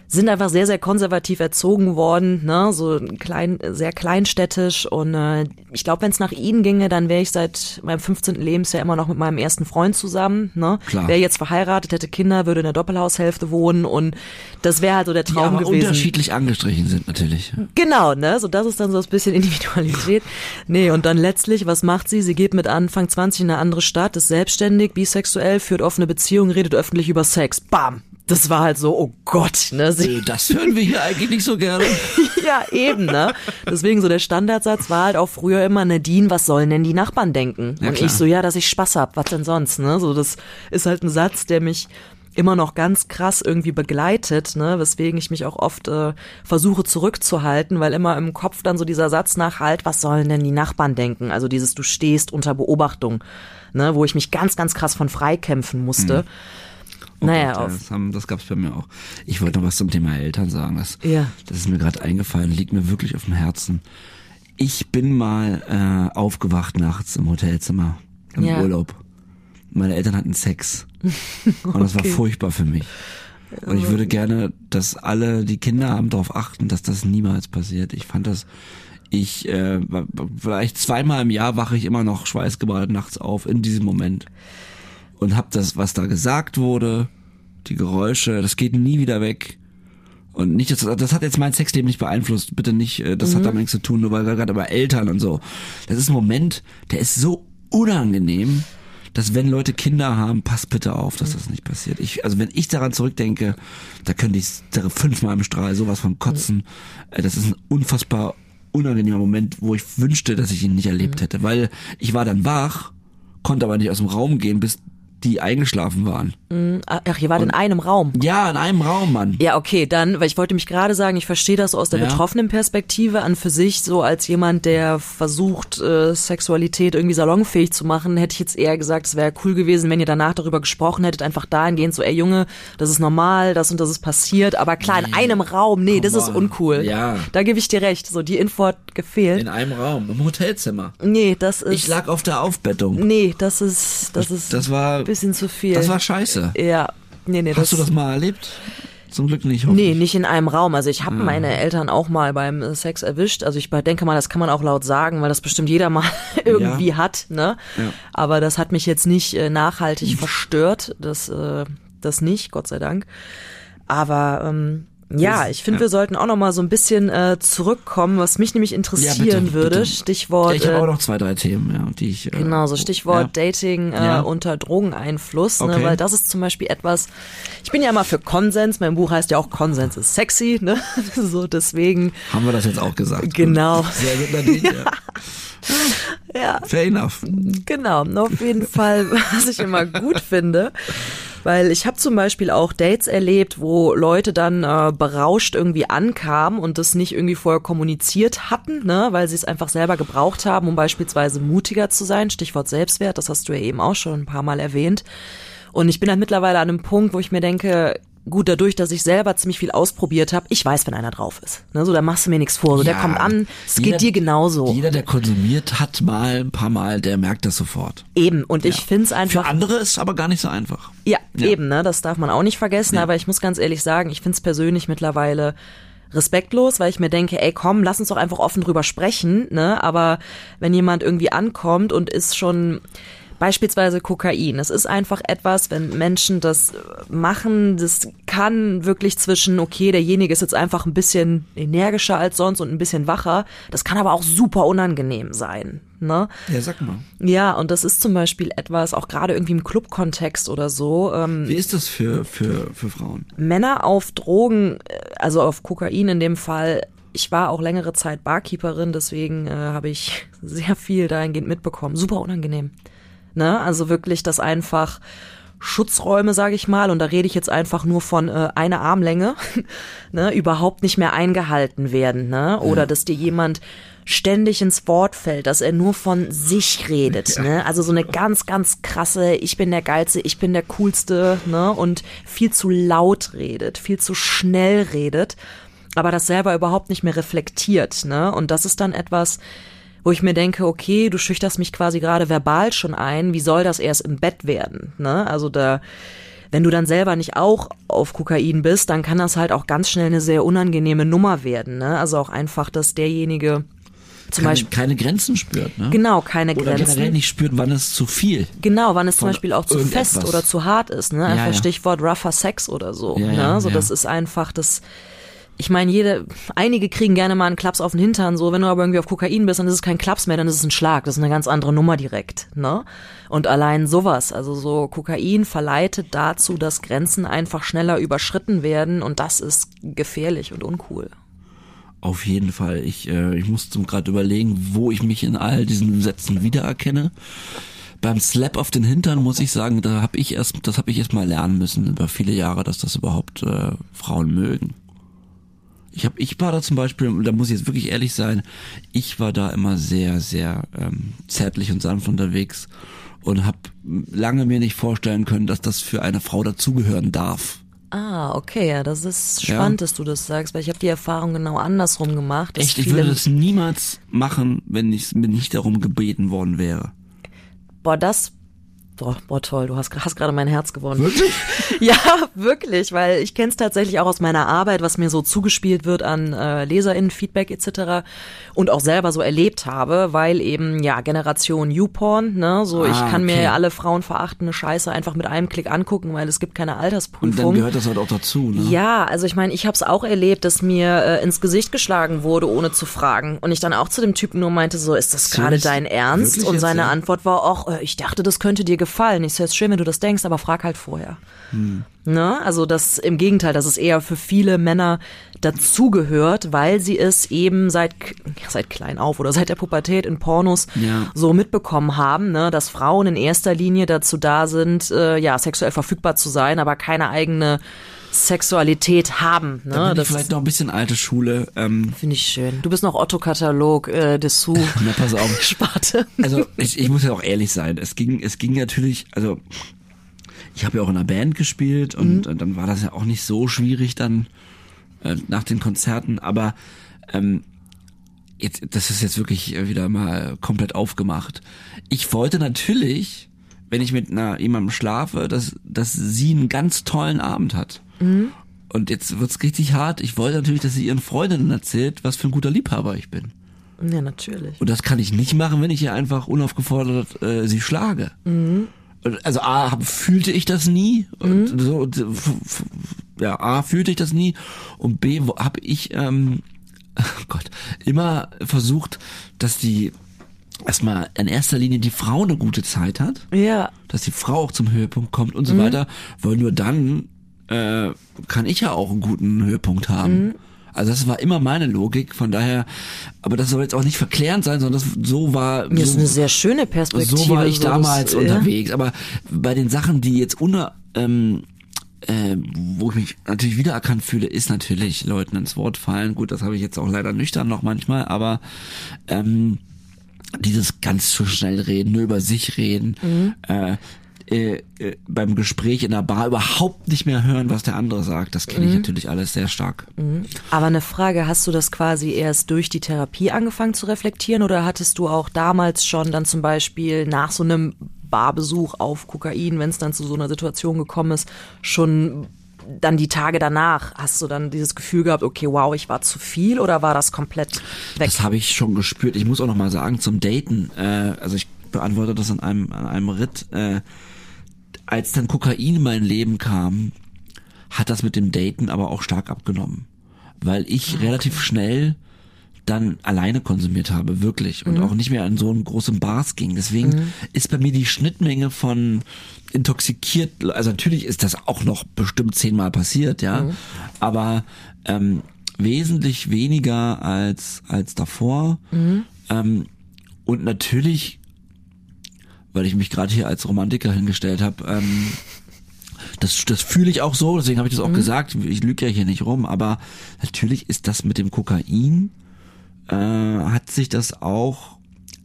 Speaker 3: sind einfach sehr, sehr konservativ erzogen worden, ne, so klein, sehr kleinstädtisch und äh, ich glaube, wenn es nach ihnen ginge, dann wäre ich seit meinem 15. Lebensjahr immer noch mit meinem ersten Freund zusammen, ne, wäre jetzt verheiratet, hätte Kinder, würde in der Doppelhaushälfte wohnen und das wäre halt so der Traum
Speaker 2: die aber
Speaker 3: gewesen.
Speaker 2: unterschiedlich angestrichen sind natürlich.
Speaker 3: Genau, ne, so das ist dann so ein bisschen Individualität. nee, und dann letztlich, was macht sie? Sie geht mit Anfang 20 in eine andere Stadt, ist selbstständig, bisexuell, führt offene Beziehungen, redet öffentlich über Sex. Bam, das war halt so, oh Gott, ne?
Speaker 2: Sie das hören wir hier eigentlich nicht so gerne. [LAUGHS]
Speaker 3: ja, eben, ne? Deswegen so der Standardsatz war halt auch früher immer, Nadine, was sollen denn die Nachbarn denken? Ja, und klar. ich so, ja, dass ich Spaß hab, was denn sonst, ne? So, das ist halt ein Satz, der mich immer noch ganz krass irgendwie begleitet, ne, weswegen ich mich auch oft äh, versuche zurückzuhalten, weil immer im Kopf dann so dieser Satz nachhalt, was sollen denn die Nachbarn denken? Also dieses du stehst unter Beobachtung, ne, wo ich mich ganz ganz krass von freikämpfen musste. Mhm.
Speaker 2: Oh naja, Gott, das, haben, das gab's bei mir auch. Ich wollte noch was zum Thema Eltern sagen. Das, ja. das ist mir gerade eingefallen, liegt mir wirklich auf dem Herzen. Ich bin mal äh, aufgewacht nachts im Hotelzimmer im ja. Urlaub. Meine Eltern hatten Sex. [LAUGHS] Und das okay. war furchtbar für mich. Und ich würde gerne, dass alle, die Kinder haben, darauf achten, dass das niemals passiert. Ich fand das, ich, äh, vielleicht zweimal im Jahr wache ich immer noch schweißgebadet nachts auf in diesem Moment und habe das, was da gesagt wurde, die Geräusche, das geht nie wieder weg. Und nicht, das, das hat jetzt mein Sexleben nicht beeinflusst, bitte nicht, äh, das mhm. hat damit nichts zu tun, nur weil wir gerade über Eltern und so. Das ist ein Moment, der ist so unangenehm, dass wenn Leute Kinder haben, passt bitte auf, dass das nicht passiert. Ich, also wenn ich daran zurückdenke, da könnte ich fünfmal im Strahl sowas von kotzen. Mhm. Das ist ein unfassbar unangenehmer Moment, wo ich wünschte, dass ich ihn nicht erlebt mhm. hätte, weil ich war dann wach, konnte aber nicht aus dem Raum gehen, bis die eingeschlafen waren.
Speaker 3: Mm, ach, ihr wart und, in einem Raum.
Speaker 2: Ja, in einem Raum, Mann.
Speaker 3: Ja, okay, dann, weil ich wollte mich gerade sagen, ich verstehe das so aus der ja. betroffenen Perspektive an für sich, so als jemand, der versucht, äh, Sexualität irgendwie salonfähig zu machen, hätte ich jetzt eher gesagt, es wäre cool gewesen, wenn ihr danach darüber gesprochen hättet, einfach dahingehend so, ey Junge, das ist normal, das und das ist passiert, aber klar, nee. in einem Raum, nee, Come das ist uncool.
Speaker 2: Ja.
Speaker 3: Da gebe ich dir recht, so die Info hat gefehlt.
Speaker 2: In einem Raum, im Hotelzimmer.
Speaker 3: Nee, das ist...
Speaker 2: Ich lag auf der Aufbettung.
Speaker 3: Nee, das ist, das ist...
Speaker 2: Das war...
Speaker 3: Bisschen zu viel.
Speaker 2: Das war scheiße.
Speaker 3: Ja. Nee, nee,
Speaker 2: Hast du das mal erlebt? Zum Glück nicht.
Speaker 3: Nee, nicht in einem Raum. Also ich habe ah. meine Eltern auch mal beim Sex erwischt. Also ich denke mal, das kann man auch laut sagen, weil das bestimmt jeder mal [LAUGHS] irgendwie ja. hat. Ne? Ja. Aber das hat mich jetzt nicht äh, nachhaltig hm. verstört. Das, äh, das nicht, Gott sei Dank. Aber ähm, ja, ich finde, ja. wir sollten auch noch mal so ein bisschen äh, zurückkommen, was mich nämlich interessieren ja, bitte, würde. Bitte. Stichwort.
Speaker 2: Ja, ich habe auch noch zwei, drei Themen, ja, die ich.
Speaker 3: Äh, genau, so Stichwort Dating äh, unter Drogeneinfluss, ne, okay. ne, weil das ist zum Beispiel etwas. Ich bin ja immer für Konsens. Mein Buch heißt ja auch Konsens ist sexy, ne? [LAUGHS] so deswegen.
Speaker 2: Haben wir das jetzt auch gesagt?
Speaker 3: Genau.
Speaker 2: Sehr gut, Nadine, ja. [LAUGHS]
Speaker 3: ja.
Speaker 2: Fair enough.
Speaker 3: Genau, auf jeden Fall, [LAUGHS] was ich immer gut finde. Weil ich habe zum Beispiel auch Dates erlebt, wo Leute dann äh, berauscht irgendwie ankamen und das nicht irgendwie vorher kommuniziert hatten, ne, weil sie es einfach selber gebraucht haben, um beispielsweise mutiger zu sein. Stichwort Selbstwert, das hast du ja eben auch schon ein paar Mal erwähnt. Und ich bin halt mittlerweile an einem Punkt, wo ich mir denke, gut, dadurch, dass ich selber ziemlich viel ausprobiert habe, ich weiß, wenn einer drauf ist. Ne, so, da machst du mir nichts vor. So, ja, der kommt an, es geht dir genauso.
Speaker 2: Jeder, der konsumiert hat mal ein paar Mal, der merkt das sofort.
Speaker 3: Eben, und ja. ich find's einfach.
Speaker 2: Für andere ist aber gar nicht so einfach.
Speaker 3: Ja, ja. eben, ne, das darf man auch nicht vergessen, aber ich muss ganz ehrlich sagen, ich find's persönlich mittlerweile respektlos, weil ich mir denke, ey, komm, lass uns doch einfach offen drüber sprechen, ne? Aber wenn jemand irgendwie ankommt und ist schon Beispielsweise Kokain. Es ist einfach etwas, wenn Menschen das machen, das kann wirklich zwischen, okay, derjenige ist jetzt einfach ein bisschen energischer als sonst und ein bisschen wacher. Das kann aber auch super unangenehm sein. Ne?
Speaker 2: Ja, sag mal.
Speaker 3: Ja, und das ist zum Beispiel etwas, auch gerade irgendwie im Clubkontext oder so. Ähm,
Speaker 2: Wie ist das für, für, für Frauen?
Speaker 3: Männer auf Drogen, äh, also auf Kokain in dem Fall, ich war auch längere Zeit Barkeeperin, deswegen äh, habe ich [LAUGHS] sehr viel dahingehend mitbekommen. Super unangenehm. Ne? Also wirklich das einfach Schutzräume, sage ich mal, und da rede ich jetzt einfach nur von äh, einer Armlänge, [LAUGHS] ne, überhaupt nicht mehr eingehalten werden, ne? Oder ja. dass dir jemand ständig ins Wort fällt, dass er nur von sich redet, [LAUGHS] ja. ne? Also so eine ganz, ganz krasse, ich bin der Geilste, ich bin der Coolste, ne? Und viel zu laut redet, viel zu schnell redet, aber das selber überhaupt nicht mehr reflektiert, ne? Und das ist dann etwas, wo ich mir denke, okay, du schüchterst mich quasi gerade verbal schon ein, wie soll das erst im Bett werden, ne? Also da, wenn du dann selber nicht auch auf Kokain bist, dann kann das halt auch ganz schnell eine sehr unangenehme Nummer werden, ne? Also auch einfach, dass derjenige zum
Speaker 2: keine,
Speaker 3: Beispiel
Speaker 2: keine Grenzen spürt, ne?
Speaker 3: Genau, keine
Speaker 2: oder
Speaker 3: Grenzen.
Speaker 2: Generell nicht spürt, wann es zu viel.
Speaker 3: Genau, wann es zum Beispiel auch zu fest oder zu hart ist, ne? Einfach ja, ja. Stichwort rougher Sex oder so, ja, ne? So das ist einfach das ich meine, jede, einige kriegen gerne mal einen Klaps auf den Hintern, so, wenn du aber irgendwie auf Kokain bist, dann ist es kein Klaps mehr, dann ist es ein Schlag. Das ist eine ganz andere Nummer direkt, ne? Und allein sowas, also so Kokain verleitet dazu, dass Grenzen einfach schneller überschritten werden und das ist gefährlich und uncool.
Speaker 2: Auf jeden Fall. Ich, äh, ich musste gerade überlegen, wo ich mich in all diesen Sätzen wiedererkenne. Beim Slap auf den Hintern muss ich sagen, da habe ich erst, das habe ich erst mal lernen müssen über viele Jahre, dass das überhaupt äh, Frauen mögen. Ich hab, ich war da zum Beispiel, da muss ich jetzt wirklich ehrlich sein, ich war da immer sehr, sehr ähm, zärtlich und sanft unterwegs und habe lange mir nicht vorstellen können, dass das für eine Frau dazugehören darf.
Speaker 3: Ah, okay, ja, das ist spannend, ja. dass du das sagst, weil ich habe die Erfahrung genau andersrum gemacht.
Speaker 2: Echt, ich würde das niemals machen, wenn ich mir nicht darum gebeten worden wäre.
Speaker 3: Boah, das Boah, boah, toll, du hast, hast gerade mein Herz gewonnen.
Speaker 2: Wirklich? [LAUGHS]
Speaker 3: ja, wirklich, weil ich kenne es tatsächlich auch aus meiner Arbeit, was mir so zugespielt wird an äh, LeserInnen, Feedback etc. und auch selber so erlebt habe, weil eben, ja, Generation YouPorn, ne, so ah, ich kann okay. mir alle Frauen verachtende Scheiße einfach mit einem Klick angucken, weil es gibt keine Altersprüfung. Und dann
Speaker 2: gehört das halt auch dazu, ne?
Speaker 3: Ja, also ich meine, ich habe es auch erlebt, dass mir äh, ins Gesicht geschlagen wurde, ohne zu fragen. Und ich dann auch zu dem Typen nur meinte, so, ist das gerade dein Ernst? Und seine ja? Antwort war auch, äh, ich dachte, das könnte dir gefallen gefallen. Ich so, ist schön, wenn du das denkst, aber frag halt vorher. Hm. Ne? Also das im Gegenteil, dass es eher für viele Männer dazugehört, weil sie es eben seit seit klein auf oder seit der Pubertät in Pornos ja. so mitbekommen haben, ne, dass Frauen in erster Linie dazu da sind, äh, ja sexuell verfügbar zu sein, aber keine eigene Sexualität haben. Ne?
Speaker 2: Da bin das vielleicht noch ein bisschen alte Schule. Ähm,
Speaker 3: Finde ich schön. Du bist noch Otto-Katalog, äh, Dessous. [LAUGHS]
Speaker 2: Na, pass auf. [LAUGHS]
Speaker 3: Sparte.
Speaker 2: Also ich, ich muss ja auch ehrlich sein. Es ging, es ging natürlich, also ich habe ja auch in einer Band gespielt und mhm. dann war das ja auch nicht so schwierig dann äh, nach den Konzerten, aber ähm, jetzt, das ist jetzt wirklich wieder mal komplett aufgemacht. Ich wollte natürlich, wenn ich mit einer jemandem schlafe, dass, dass sie einen ganz tollen Abend hat. Mhm. Und jetzt wird's richtig hart. Ich wollte natürlich, dass sie ihren Freundinnen erzählt, was für ein guter Liebhaber ich bin.
Speaker 3: Ja, natürlich.
Speaker 2: Und das kann ich nicht machen, wenn ich ihr einfach unaufgefordert äh, sie schlage. Mhm. Also A, hab, fühlte ich das nie. Und mhm. so, ja, A, fühlte ich das nie. Und B, habe ich, ähm, [LAUGHS] oh Gott, immer versucht, dass die erstmal in erster Linie die Frau eine gute Zeit hat.
Speaker 3: Ja.
Speaker 2: Dass die Frau auch zum Höhepunkt kommt und so mhm. weiter. Weil nur dann äh, kann ich ja auch einen guten Höhepunkt haben. Mhm. Also das war immer meine Logik, von daher, aber das soll jetzt auch nicht verklärend sein, sondern das so war.
Speaker 3: Mir
Speaker 2: so,
Speaker 3: ist eine sehr schöne Perspektive.
Speaker 2: So war ich damals das, unterwegs. Ja. Aber bei den Sachen, die jetzt unter, ähm, äh, wo ich mich natürlich wiedererkannt fühle, ist natürlich Leuten ins Wort fallen. Gut, das habe ich jetzt auch leider nüchtern noch manchmal, aber ähm, dieses ganz zu schnell reden, nur über sich reden, mhm. äh, äh, äh, beim Gespräch in der Bar überhaupt nicht mehr hören, was der andere sagt. Das kenne ich mhm. natürlich alles sehr stark.
Speaker 3: Mhm. Aber eine Frage, hast du das quasi erst durch die Therapie angefangen zu reflektieren oder hattest du auch damals schon dann zum Beispiel nach so einem Barbesuch auf Kokain, wenn es dann zu so einer Situation gekommen ist, schon dann die Tage danach, hast du dann dieses Gefühl gehabt, okay, wow, ich war zu viel oder war das komplett weg?
Speaker 2: Das habe ich schon gespürt. Ich muss auch noch mal sagen, zum Daten, äh, also ich beantworte das an einem, an einem Ritt, äh, als dann Kokain in mein Leben kam, hat das mit dem Daten aber auch stark abgenommen. Weil ich okay. relativ schnell dann alleine konsumiert habe, wirklich. Und mhm. auch nicht mehr an so einen großen Bars ging. Deswegen mhm. ist bei mir die Schnittmenge von intoxikiert, also natürlich ist das auch noch bestimmt zehnmal passiert, ja. Mhm. Aber ähm, wesentlich weniger als, als davor. Mhm. Ähm, und natürlich weil ich mich gerade hier als Romantiker hingestellt habe, ähm, das, das fühle ich auch so, deswegen habe ich das auch gesagt. Ich lüge ja hier nicht rum, aber natürlich ist das mit dem Kokain, äh, hat sich das auch,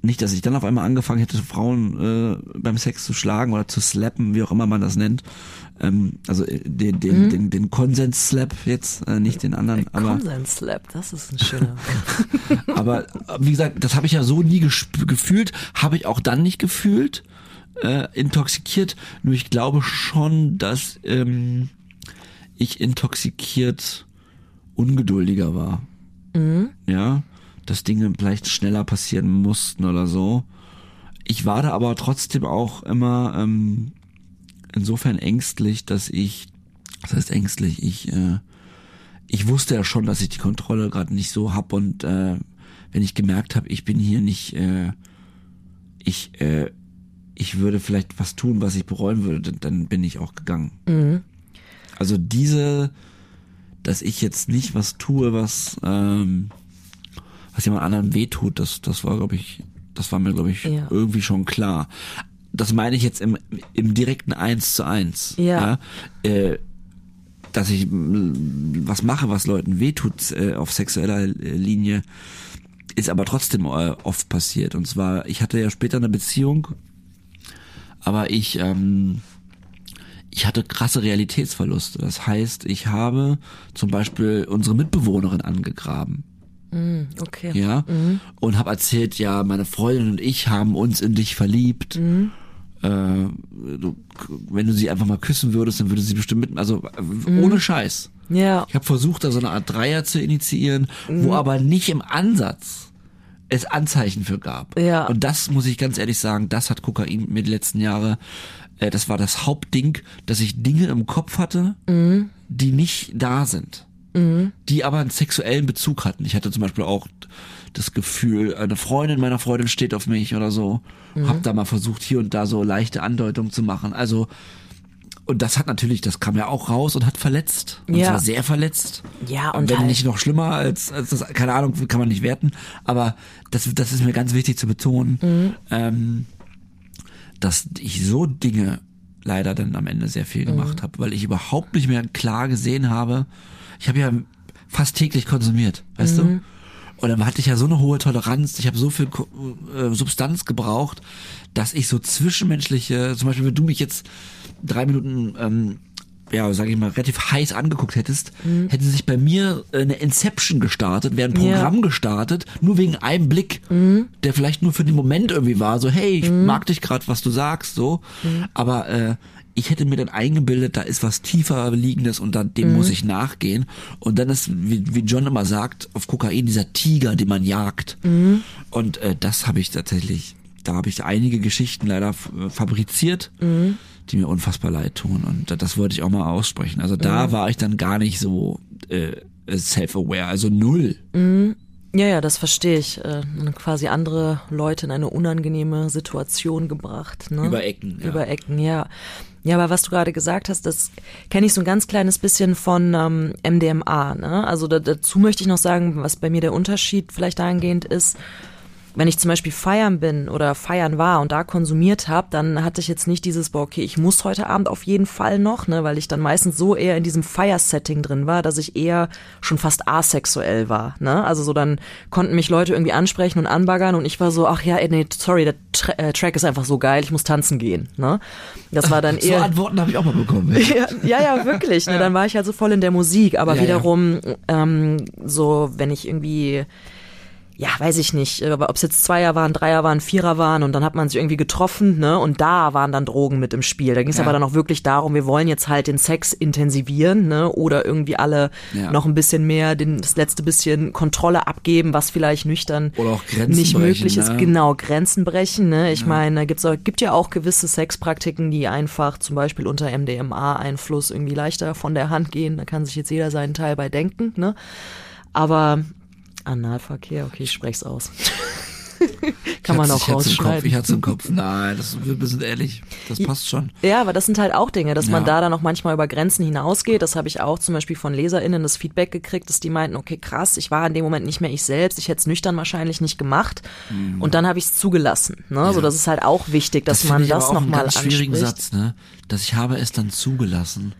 Speaker 2: nicht, dass ich dann auf einmal angefangen hätte, Frauen äh, beim Sex zu schlagen oder zu slappen, wie auch immer man das nennt. Ähm, also äh, den, den, den, den Konsens-Slap jetzt, äh, nicht den anderen. Aber,
Speaker 3: Konsens-Slap, das ist ein schöner. [LAUGHS]
Speaker 2: aber wie gesagt, das habe ich ja so nie gefühlt, habe ich auch dann nicht gefühlt, äh, intoxikiert. Nur ich glaube schon, dass ähm, ich intoxikiert ungeduldiger war. Ja, dass Dinge vielleicht schneller passieren mussten oder so. Ich war da aber trotzdem auch immer ähm, insofern ängstlich, dass ich, das heißt ängstlich, ich, äh, ich wusste ja schon, dass ich die Kontrolle gerade nicht so hab und äh, wenn ich gemerkt habe, ich bin hier nicht, äh, ich, äh, ich würde vielleicht was tun, was ich bereuen würde, dann, bin ich auch gegangen. Also diese, dass ich jetzt nicht was tue, was, ähm, was jemand anderem wehtut, das, das war, glaube ich, das war mir, glaube ich,
Speaker 3: Ja.
Speaker 2: irgendwie schon klar. Das meine ich jetzt im, im direkten Eins zu eins.
Speaker 3: Ja.
Speaker 2: Äh, dass ich mm, was mache, was Leuten wehtut äh, auf sexueller äh, Linie, ist aber trotzdem äh, oft passiert. Und zwar, ich hatte ja später eine Beziehung, aber ich, ähm, ich hatte krasse Realitätsverluste. Das heißt, ich habe zum Beispiel unsere Mitbewohnerin angegraben.
Speaker 3: Okay.
Speaker 2: Ja, und habe erzählt, ja, meine Freundin und ich haben uns in dich verliebt. Äh, du, wenn du sie einfach mal küssen würdest, dann würde sie bestimmt mit, also äh, ohne Scheiß.
Speaker 3: Ja.
Speaker 2: Ich habe versucht, da so eine Art Dreier zu initiieren, wo aber nicht im Ansatz es Anzeichen für gab.
Speaker 3: Ja.
Speaker 2: Und das muss ich ganz ehrlich sagen, das hat Kokain mir die letzten Jahre, äh, das war das Hauptding, dass ich Dinge im Kopf hatte, die nicht da sind. Die aber einen sexuellen Bezug hatten. Ich hatte zum Beispiel auch das Gefühl, eine Freundin meiner Freundin steht auf mich oder so. Hab da mal versucht, hier und da so leichte Andeutungen zu machen. Also, und das hat natürlich, das kam ja auch raus und hat verletzt. Und
Speaker 3: Ja.
Speaker 2: zwar sehr verletzt.
Speaker 3: Ja, und
Speaker 2: wenn
Speaker 3: halt-
Speaker 2: nicht noch schlimmer als, als das, keine Ahnung, kann man nicht werten. Aber das, das ist mir ganz wichtig zu betonen,
Speaker 3: Mhm.
Speaker 2: ähm, dass ich so Dinge leider dann am Ende sehr viel gemacht
Speaker 3: Mhm.
Speaker 2: habe, weil ich überhaupt nicht mehr klar gesehen habe. Ich habe ja fast täglich konsumiert, weißt
Speaker 3: Mhm.
Speaker 2: du? Und dann hatte ich ja so eine hohe Toleranz, ich habe so viel äh, Substanz gebraucht, dass ich so zwischenmenschliche, zum Beispiel wenn du mich jetzt drei Minuten, ähm, ja, sag ich mal, relativ heiß angeguckt hättest, hätte sich bei mir äh, eine Inception gestartet, wäre ein
Speaker 3: Mhm. Mhm.
Speaker 2: Programm gestartet, nur wegen einem Blick, der vielleicht nur für den Moment irgendwie war, so hey, ich mag dich gerade, was du sagst, so,
Speaker 3: Mhm.
Speaker 2: aber äh, ich hätte mir dann eingebildet, da ist was tiefer liegendes und dann,
Speaker 3: Mhm.
Speaker 2: dem muss ich nachgehen. Und dann ist, wie, wie John immer sagt, auf Kokain dieser Tiger, den man jagt.
Speaker 3: Mhm.
Speaker 2: Und äh, das habe ich tatsächlich, da habe ich einige Geschichten leider äh, fabriziert,
Speaker 3: Mhm.
Speaker 2: die mir unfassbar leid tun. Und das wollte ich auch mal aussprechen. Also da
Speaker 3: Mhm.
Speaker 2: war ich dann gar nicht so äh, self-aware, also null.
Speaker 3: Ja, ja, das verstehe ich. Äh, quasi andere Leute in eine unangenehme Situation gebracht. Ne?
Speaker 2: Über Ecken, ja.
Speaker 3: Über Ecken, ja. Ja, aber was du gerade gesagt hast, das kenne ich so ein ganz kleines bisschen von ähm, MDMA. Ne? Also da, dazu möchte ich noch sagen, was bei mir der Unterschied vielleicht dahingehend ist, wenn ich zum Beispiel feiern bin oder feiern war und da konsumiert habe, dann hatte ich jetzt nicht dieses, boah, okay, ich muss heute Abend auf jeden Fall noch, ne, weil ich dann meistens so eher in diesem Fire-Setting drin war, dass ich eher schon fast asexuell war. Ne? Also so dann konnten mich Leute irgendwie ansprechen und anbaggern und ich war so, ach ja, ey, nee, sorry, der Tra äh, Track ist einfach so geil, ich muss tanzen gehen. Ne? Das war dann [LAUGHS]
Speaker 2: So
Speaker 3: eher.
Speaker 2: Antworten habe ich auch mal bekommen.
Speaker 3: Ja, [LAUGHS] ja, ja, wirklich. Ne? Dann war ich halt so voll in der Musik. Aber
Speaker 2: Ja, ja.
Speaker 3: wiederum, ähm, so, wenn ich irgendwie, ja, weiß ich nicht, aber ob es jetzt Zweier waren, Dreier waren, Vierer waren und dann hat man sich irgendwie getroffen, ne? Und da waren dann Drogen mit im Spiel. Da ging es
Speaker 2: Ja.
Speaker 3: aber dann auch wirklich darum, wir wollen jetzt halt den Sex intensivieren, ne? Oder irgendwie alle
Speaker 2: Ja.
Speaker 3: noch ein bisschen mehr, den, das letzte bisschen Kontrolle abgeben, was vielleicht nüchtern
Speaker 2: Oder auch Grenzen
Speaker 3: nicht möglich ist.
Speaker 2: ne?
Speaker 3: Genau, Grenzen brechen. Ne? Ich meine, da gibt's auch, gibt ja auch gewisse Sexpraktiken, die einfach zum Beispiel unter MDMA-Einfluss irgendwie leichter von der Hand gehen. Da kann sich jetzt jeder seinen Teil bei denken. Ne? Aber Analverkehr, okay, ich sprech's aus. Kann man auch rausschneiden.
Speaker 2: ich hatte im Kopf. Nein, das, wir sind ehrlich, das passt schon.
Speaker 3: Ja, aber das sind halt auch Dinge, dass man
Speaker 2: Ja.
Speaker 3: da dann auch manchmal über Grenzen hinausgeht. Das habe ich auch zum Beispiel von LeserInnen das Feedback gekriegt, dass die meinten, okay, krass, ich war in dem Moment nicht mehr ich selbst, ich hätte es nüchtern wahrscheinlich nicht gemacht. Und dann habe ich es zugelassen. Ne? So, das ist halt auch wichtig, dass
Speaker 2: finde
Speaker 3: man das
Speaker 2: aber auch einen
Speaker 3: nochmal
Speaker 2: ganz
Speaker 3: anspricht.
Speaker 2: schwierigen Satz, ne? Dass ich habe es dann zugelassen.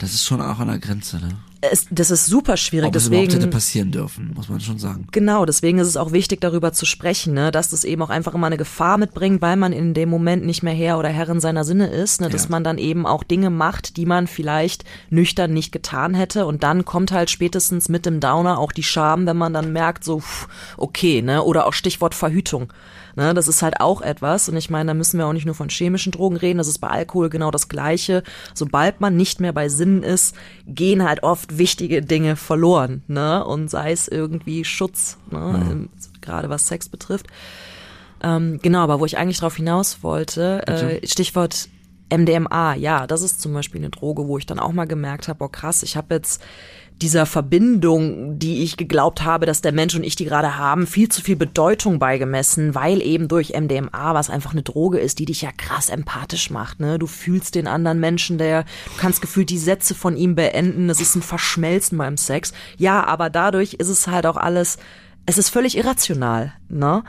Speaker 2: Das ist schon auch an der Grenze, ne?
Speaker 3: Es, das ist super schwierig,
Speaker 2: Ob es überhaupt hätte
Speaker 3: deswegen.
Speaker 2: passieren dürfen, muss man schon sagen.
Speaker 3: Genau, deswegen ist es auch wichtig, darüber zu sprechen, ne? dass das eben auch einfach immer eine Gefahr mitbringt, weil man in dem Moment nicht mehr Herr oder Herrin seiner Sinne ist, ne? dass
Speaker 2: Ja.
Speaker 3: man dann eben auch Dinge macht, die man vielleicht nüchtern nicht getan hätte und dann kommt halt spätestens mit dem Downer auch die Scham, wenn man dann merkt, so, pff, okay, ne? oder auch Stichwort Verhütung. Ne, das ist halt auch etwas. Und ich meine, da müssen wir auch nicht nur von chemischen Drogen reden. Das ist bei Alkohol genau das Gleiche. Sobald man nicht mehr bei Sinnen ist, gehen halt oft wichtige Dinge verloren. Ne? Und sei es irgendwie Schutz, ne? Ähm, gerade was Sex betrifft. Ähm, genau, aber wo ich eigentlich drauf hinaus wollte, äh, Stichwort MDMA, ja, das ist zum Beispiel eine Droge, wo ich dann auch mal gemerkt habe, oh krass, ich habe jetzt dieser Verbindung, die ich geglaubt habe, dass der Mensch und ich die gerade haben, viel zu viel Bedeutung beigemessen, weil eben durch MDMA, was einfach eine Droge ist, die dich ja krass empathisch macht. Ne? Du fühlst den anderen Menschen, der, du kannst gefühlt die Sätze von ihm beenden. Es ist ein Verschmelzen beim Sex. Ja, aber dadurch ist es halt auch alles, es ist völlig irrational. Ne?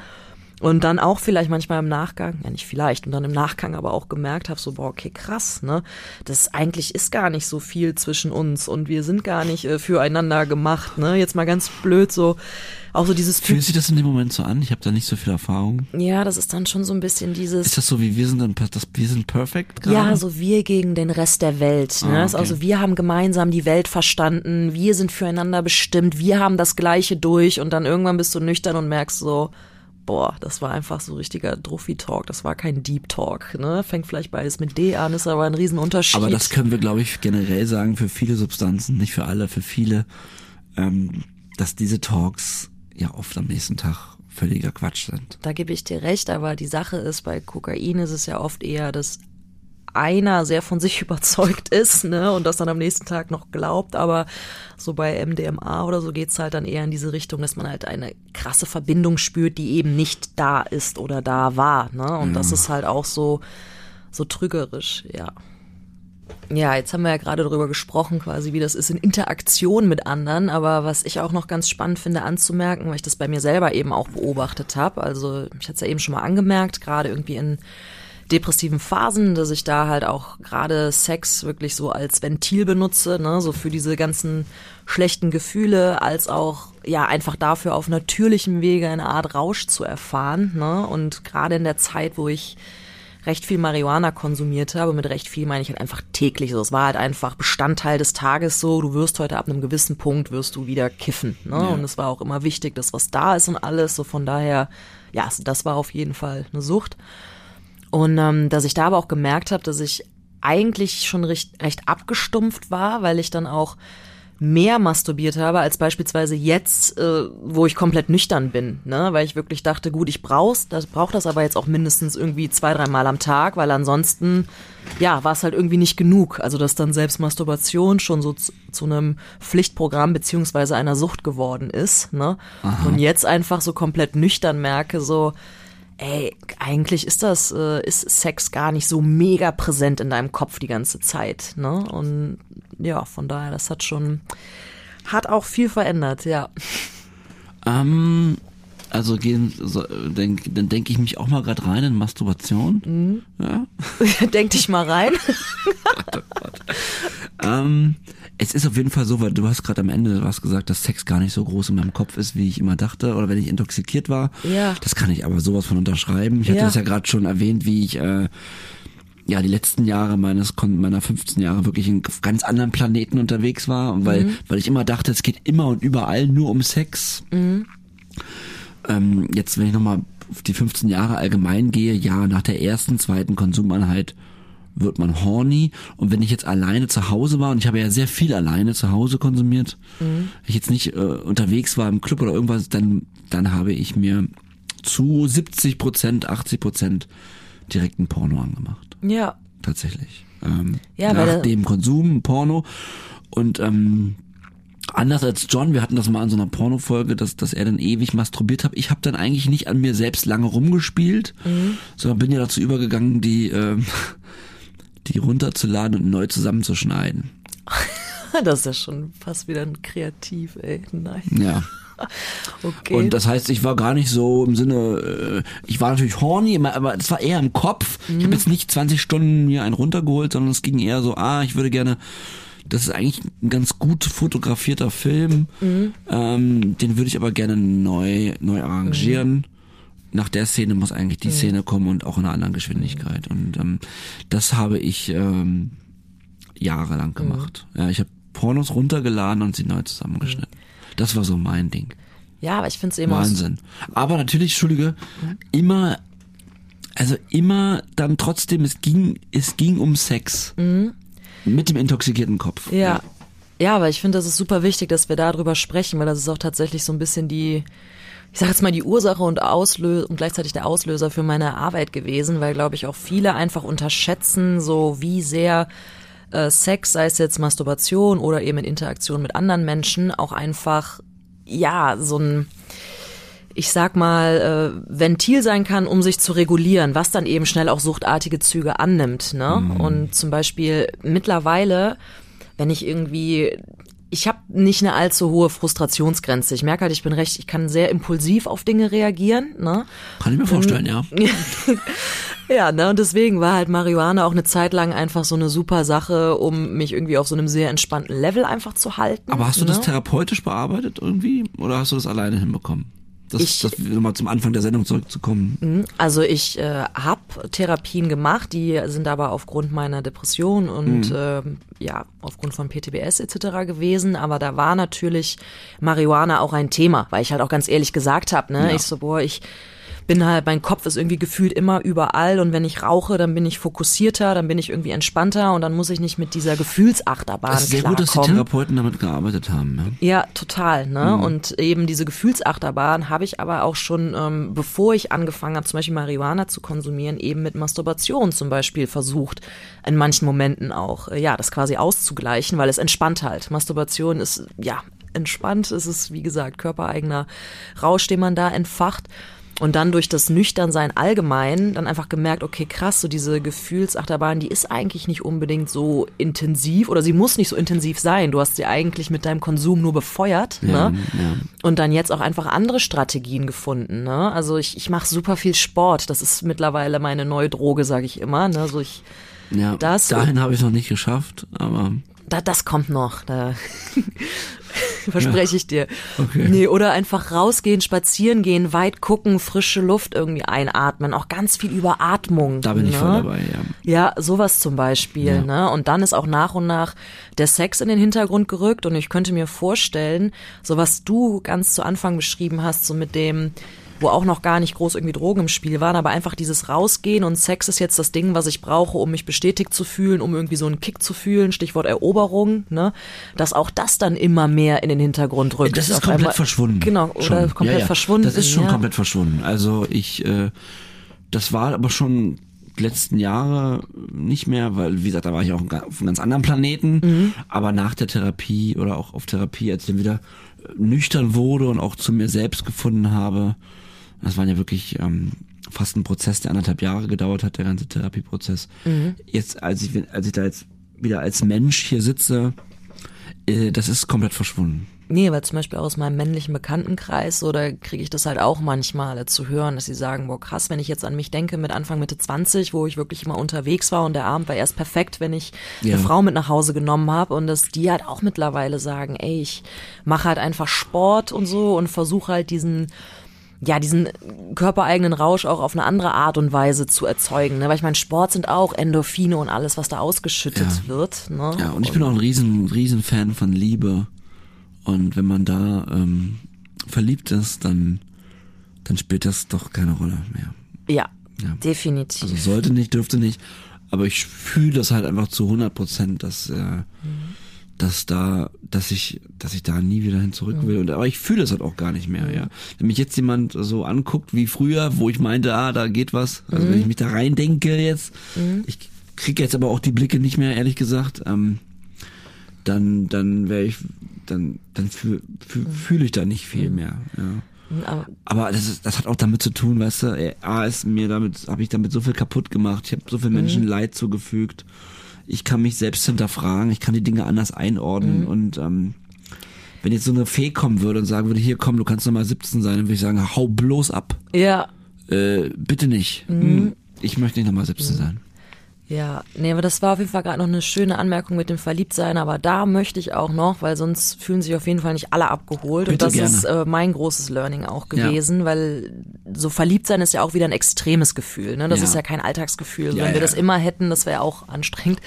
Speaker 3: Und dann auch vielleicht manchmal im Nachgang, ja nicht vielleicht, und dann im Nachgang aber auch gemerkt habe, so, boah, okay, krass, ne? Das eigentlich ist gar nicht so viel zwischen uns und wir sind gar nicht äh, füreinander gemacht, ne? Jetzt mal ganz blöd so, auch so dieses
Speaker 2: Fühlt sich das in dem Moment so an? Ich habe da nicht so viel Erfahrung.
Speaker 3: Ja, das ist dann schon so ein bisschen dieses.
Speaker 2: Ist das so wie wir sind dann das wir sind perfekt gerade?
Speaker 3: Ja, so wir gegen den Rest der Welt. Ne?
Speaker 2: Ah, okay.
Speaker 3: Also wir haben gemeinsam die Welt verstanden, wir sind füreinander bestimmt, wir haben das Gleiche durch und dann irgendwann bist du nüchtern und merkst so, boah, das war einfach so richtiger Druffi-Talk, das war kein Deep Talk. Ne? Fängt vielleicht beides mit D an, ist aber ein Riesenunterschied.
Speaker 2: Aber das können wir, glaube ich, generell sagen für viele Substanzen, nicht für alle, für viele, ähm, dass diese Talks ja oft am nächsten Tag völliger Quatsch sind.
Speaker 3: Da gebe ich dir recht, aber die Sache ist, bei Kokain ist es ja oft eher, dass einer sehr von sich [LAUGHS] überzeugt ist, ne, und das dann am nächsten Tag noch glaubt, aber so bei MDMA oder so geht's halt dann eher in diese Richtung, dass man halt eine krasse Verbindung spürt, die eben nicht da ist oder da war, ne, und das ist halt auch so, so trügerisch, ja. Ja, jetzt haben wir ja gerade darüber gesprochen, quasi, wie das ist in Interaktion mit anderen. Aber was ich auch noch ganz spannend finde anzumerken, weil ich das bei mir selber eben auch beobachtet habe. Also ich hatte es ja eben schon mal angemerkt, gerade irgendwie in depressiven Phasen, dass ich da halt auch gerade Sex wirklich so als Ventil benutze, ne, so für diese ganzen schlechten Gefühle, als auch ja einfach dafür auf natürlichem Wege eine Art Rausch zu erfahren, ne? Und gerade in der Zeit, wo ich recht viel Marihuana konsumiert habe. Mit recht viel meine ich halt einfach täglich. So, es war halt einfach Bestandteil des Tages so. Du wirst heute ab einem gewissen Punkt wirst du wieder kiffen. Ne? Und es war auch immer wichtig, dass was da ist und alles. So von daher, ja, das war auf jeden Fall eine Sucht. Und ähm, dass ich da aber auch gemerkt habe, dass ich eigentlich schon recht, recht abgestumpft war, weil ich dann auch mehr masturbiert habe als beispielsweise jetzt, äh, wo ich komplett nüchtern bin, ne? Weil ich wirklich dachte, gut, ich brauch's, das brauch das aber jetzt auch mindestens irgendwie zwei, dreimal am Tag, weil ansonsten, ja, war es halt irgendwie nicht genug. Also dass dann selbst Masturbation schon so zu, zu einem Pflichtprogramm beziehungsweise einer Sucht geworden ist, ne? Und jetzt einfach so komplett nüchtern merke, so, ey, eigentlich ist das, äh, ist Sex gar nicht so mega präsent in deinem Kopf die ganze Zeit, ne? Und ja, von daher, das hat schon, hat auch viel verändert, ja.
Speaker 2: Ähm, also gehen, so, denk, dann denke ich mich auch mal gerade rein in Masturbation. Ja. [LAUGHS]
Speaker 3: Denk dich mal rein. [LAUGHS]
Speaker 2: Ähm, es ist auf jeden Fall so, weil du hast gerade am Ende hast gesagt, dass Sex gar nicht so groß in meinem Kopf ist, wie ich immer dachte, oder wenn ich intoxikiert war.
Speaker 3: Ja.
Speaker 2: Das kann ich aber sowas von unterschreiben. Ich hatte
Speaker 3: Ja.
Speaker 2: das ja gerade schon erwähnt, wie ich äh, ja die letzten Jahre meines meiner 15 Jahre wirklich in ganz anderen Planeten unterwegs war, und weil weil ich immer dachte, es geht immer und überall nur um Sex. Ähm, jetzt, wenn ich nochmal auf die 15 Jahre allgemein gehe, ja, nach der ersten, zweiten Konsumeinheit wird man horny. Und wenn ich jetzt alleine zu Hause war, und ich habe ja sehr viel alleine zu Hause konsumiert, wenn ich jetzt nicht äh, unterwegs war im Club oder irgendwas, dann, dann habe ich mir zu 70 Prozent, 80 Prozent direkt ein Porno angemacht.
Speaker 3: Ja.
Speaker 2: Tatsächlich. Ähm,
Speaker 3: Ja,
Speaker 2: nach dem Konsum Porno. Und ähm, anders als John, wir hatten das mal in so einer Pornofolge, dass, dass er dann ewig masturbiert hat. Ich habe dann eigentlich nicht an mir selbst lange rumgespielt,
Speaker 3: Mhm.
Speaker 2: sondern bin ja dazu übergegangen, die, ähm, die runterzuladen und neu zusammenzuschneiden. [LAUGHS]
Speaker 3: Das ist ja schon fast wieder ein Kreativ, ey. Nein.
Speaker 2: Ja. [LAUGHS]
Speaker 3: Okay.
Speaker 2: Und das heißt, ich war gar nicht so im Sinne, äh, ich war natürlich horny, aber das war eher im Kopf. Ich
Speaker 3: Mhm.
Speaker 2: habe jetzt nicht 20 Stunden mir einen runtergeholt, sondern es ging eher so, ah, ich würde gerne, das ist eigentlich ein ganz gut fotografierter Film,
Speaker 3: Mhm.
Speaker 2: ähm, den würde ich aber gerne neu, neu arrangieren.
Speaker 3: Mhm.
Speaker 2: Nach der Szene muss eigentlich die Szene kommen und auch in einer anderen Geschwindigkeit. Und ähm, das habe ich ähm, jahrelang gemacht. Ja, ich habe Pornos runtergeladen und sie neu zusammengeschnitten. Das war so mein Ding.
Speaker 3: ja, aber ich finde es auch
Speaker 2: Wahnsinn. Aber natürlich, Entschuldige, immer, also immer dann trotzdem, es ging, es ging um Sex. Mit dem intoxikierten Kopf.
Speaker 3: Ja. Ja, aber ich finde, das ist super wichtig, dass wir darüber sprechen, weil das ist auch tatsächlich so ein bisschen die, ich sag jetzt mal, die Ursache und Auslöser und gleichzeitig der Auslöser für meine Arbeit gewesen, weil, glaube ich, auch viele einfach unterschätzen, so wie sehr äh, Sex, sei es jetzt Masturbation oder eben in Interaktion mit anderen Menschen, auch einfach, ja, so ein, ich sag mal, äh, Ventil sein kann, um sich zu regulieren, was dann eben schnell auch suchtartige Züge annimmt. Ne? Und zum Beispiel mittlerweile, wenn ich irgendwie, ich habe nicht eine allzu hohe Frustrationsgrenze. Ich merke halt, ich bin recht, ich kann sehr impulsiv auf Dinge reagieren. Ne?
Speaker 2: Kann ich mir vorstellen, ja. [LAUGHS]
Speaker 3: Ja, ne, und deswegen war halt Marihuana auch eine Zeit lang einfach so eine super Sache, um mich irgendwie auf so einem sehr entspannten Level einfach zu halten.
Speaker 2: Aber hast du
Speaker 3: ne?
Speaker 2: das therapeutisch bearbeitet irgendwie? Oder hast du das alleine hinbekommen? Das,
Speaker 3: Ich-
Speaker 2: das nochmal zum Anfang der Sendung zurückzukommen.
Speaker 3: Also ich äh, habe Therapien gemacht, die sind aber aufgrund meiner Depression und ähm, ja aufgrund von PTBS etc. gewesen. Aber da war natürlich Marihuana auch ein Thema, weil ich halt auch ganz ehrlich gesagt habe, ne,
Speaker 2: Ja.
Speaker 3: ich so boah, ich bin halt, mein Kopf ist irgendwie gefühlt immer überall und wenn ich rauche, dann bin ich fokussierter, dann bin ich irgendwie entspannter und dann muss ich nicht mit dieser Gefühlsachterbahn
Speaker 2: Es ist sehr gut, dass die
Speaker 3: klarkommen.
Speaker 2: Therapeuten damit gearbeitet haben. Ja?
Speaker 3: Ja, total. Ne? Und eben diese Gefühlsachterbahn habe ich aber auch schon, ähm, bevor ich angefangen habe, zum Beispiel Marihuana zu konsumieren, eben mit Masturbation zum Beispiel versucht, in manchen Momenten auch, äh, ja, das quasi auszugleichen, weil es entspannt halt. Masturbation ist, ja, entspannt. Es ist, wie gesagt, körpereigener Rausch, den man da entfacht. Und dann durch das Nüchternsein allgemein dann einfach gemerkt, okay, krass, so diese Gefühlsachterbahn, die ist eigentlich nicht unbedingt so intensiv oder sie muss nicht so intensiv sein. Du hast sie eigentlich mit deinem Konsum nur befeuert.
Speaker 2: Ja,
Speaker 3: ne?
Speaker 2: ja.
Speaker 3: Und dann jetzt auch einfach andere Strategien gefunden. Ne? Also ich, ich mache super viel Sport. Das ist mittlerweile meine neue Droge, sage ich immer. Ne? So ich,
Speaker 2: Ja,
Speaker 3: Das-
Speaker 2: dahin habe ich noch nicht geschafft, aber
Speaker 3: da, das kommt noch. Da [LAUGHS] verspreche ich dir.
Speaker 2: Okay.
Speaker 3: Nee, oder einfach rausgehen, spazieren gehen, weit gucken, frische Luft irgendwie einatmen. Auch ganz viel über Atmung.
Speaker 2: da bin ich
Speaker 3: ne?
Speaker 2: voll dabei, ja.
Speaker 3: Ja, sowas zum Beispiel,
Speaker 2: Ja.
Speaker 3: ne? Und dann ist auch nach und nach der Sex in den Hintergrund gerückt und ich könnte mir vorstellen, so was du ganz zu Anfang beschrieben hast, so mit dem, wo auch noch gar nicht groß irgendwie Drogen im Spiel waren, aber einfach dieses Rausgehen und Sex ist jetzt das Ding, was ich brauche, um mich bestätigt zu fühlen, um irgendwie so einen Kick zu fühlen, Stichwort Eroberung, ne? Dass auch das dann immer mehr in den Hintergrund rückt.
Speaker 2: Das ist
Speaker 3: Auf
Speaker 2: komplett
Speaker 3: einmal-
Speaker 2: verschwunden.
Speaker 3: Genau, oder
Speaker 2: Schon.
Speaker 3: komplett
Speaker 2: ja, ja.
Speaker 3: verschwunden.
Speaker 2: Das ist schon
Speaker 3: ja.
Speaker 2: komplett verschwunden. Also ich, äh, das war aber schon die letzten Jahre nicht mehr, weil wie gesagt, da war ich auch auf einem ganz anderen Planeten.
Speaker 3: Mhm.
Speaker 2: Aber nach der Therapie oder auch auf Therapie, als ich dann wieder äh, nüchtern wurde und auch zu mir selbst gefunden habe, das war ja wirklich ähm, fast ein Prozess, der anderthalb Jahre gedauert hat, der ganze Therapieprozess.
Speaker 3: Mhm.
Speaker 2: Jetzt, als ich, als ich da jetzt wieder als Mensch hier sitze, äh, das ist komplett verschwunden.
Speaker 3: Nee, weil zum Beispiel aus meinem männlichen Bekanntenkreis, da kriege ich das halt auch manchmal äh, zu hören, dass sie sagen, boah krass, wenn ich jetzt an mich denke mit Anfang Mitte 20, wo ich wirklich immer unterwegs war und der Abend war erst perfekt, wenn ich
Speaker 2: Ja.
Speaker 3: eine Frau mit nach Hause genommen habe und dass die halt auch mittlerweile sagen, ey, ich mache halt einfach Sport und so und versuche halt diesen ja, diesen körpereigenen Rausch auch auf eine andere Art und Weise zu erzeugen. Ne? Weil ich meine, Sport sind auch Endorphine und alles, was da ausgeschüttet
Speaker 2: Ja.
Speaker 3: wird. Ne?
Speaker 2: Ja, und ich bin auch ein riesen, riesen Fan von Liebe. Und wenn man da ähm, verliebt ist, dann, dann spielt das doch keine Rolle mehr.
Speaker 3: ja,
Speaker 2: Ja.
Speaker 3: definitiv.
Speaker 2: Also sollte nicht, dürfte nicht. Aber ich fühle das halt einfach zu 100 Prozent, dass, äh, dass da, dass ich, dass ich da nie wieder hin zurück will. Und, aber ich fühle das halt auch gar nicht mehr, ja. Wenn mich jetzt jemand so anguckt wie früher, wo ich meinte, ah, da geht was. Also wenn ich mich da rein denke jetzt, ich kriege jetzt aber auch die Blicke nicht mehr, ehrlich gesagt, ähm, dann, dann wäre ich, dann, dann fühle fühl, fühl ich da nicht viel mehr. Ja. Aber das, ist, das hat auch damit zu tun, weißt du, A ist mir damit, habe ich damit so viel kaputt gemacht, ich habe so viel Menschen mhm. Leid zugefügt. Ich kann mich selbst hinterfragen, ich kann die Dinge anders einordnen mhm. und ähm, wenn jetzt so eine Fee kommen würde und sagen würde, hier komm, du kannst noch mal 17 sein, dann würde ich sagen, hau bloß ab.
Speaker 3: Ja.
Speaker 2: Äh, bitte nicht. Mhm. Hm, ich möchte nicht noch mal 17 mhm. sein.
Speaker 3: Ja, nee, aber das war auf jeden Fall gerade noch eine schöne Anmerkung mit dem Verliebtsein, aber da möchte ich auch noch, weil sonst fühlen sich auf jeden Fall nicht alle abgeholt
Speaker 2: Bitte
Speaker 3: und das
Speaker 2: gerne.
Speaker 3: ist äh, mein großes Learning auch gewesen, ja. weil so Verliebtsein ist ja auch wieder ein extremes Gefühl, ne? Das ja. ist ja kein Alltagsgefühl. Ja, Wenn wir das immer hätten, das wäre auch anstrengend.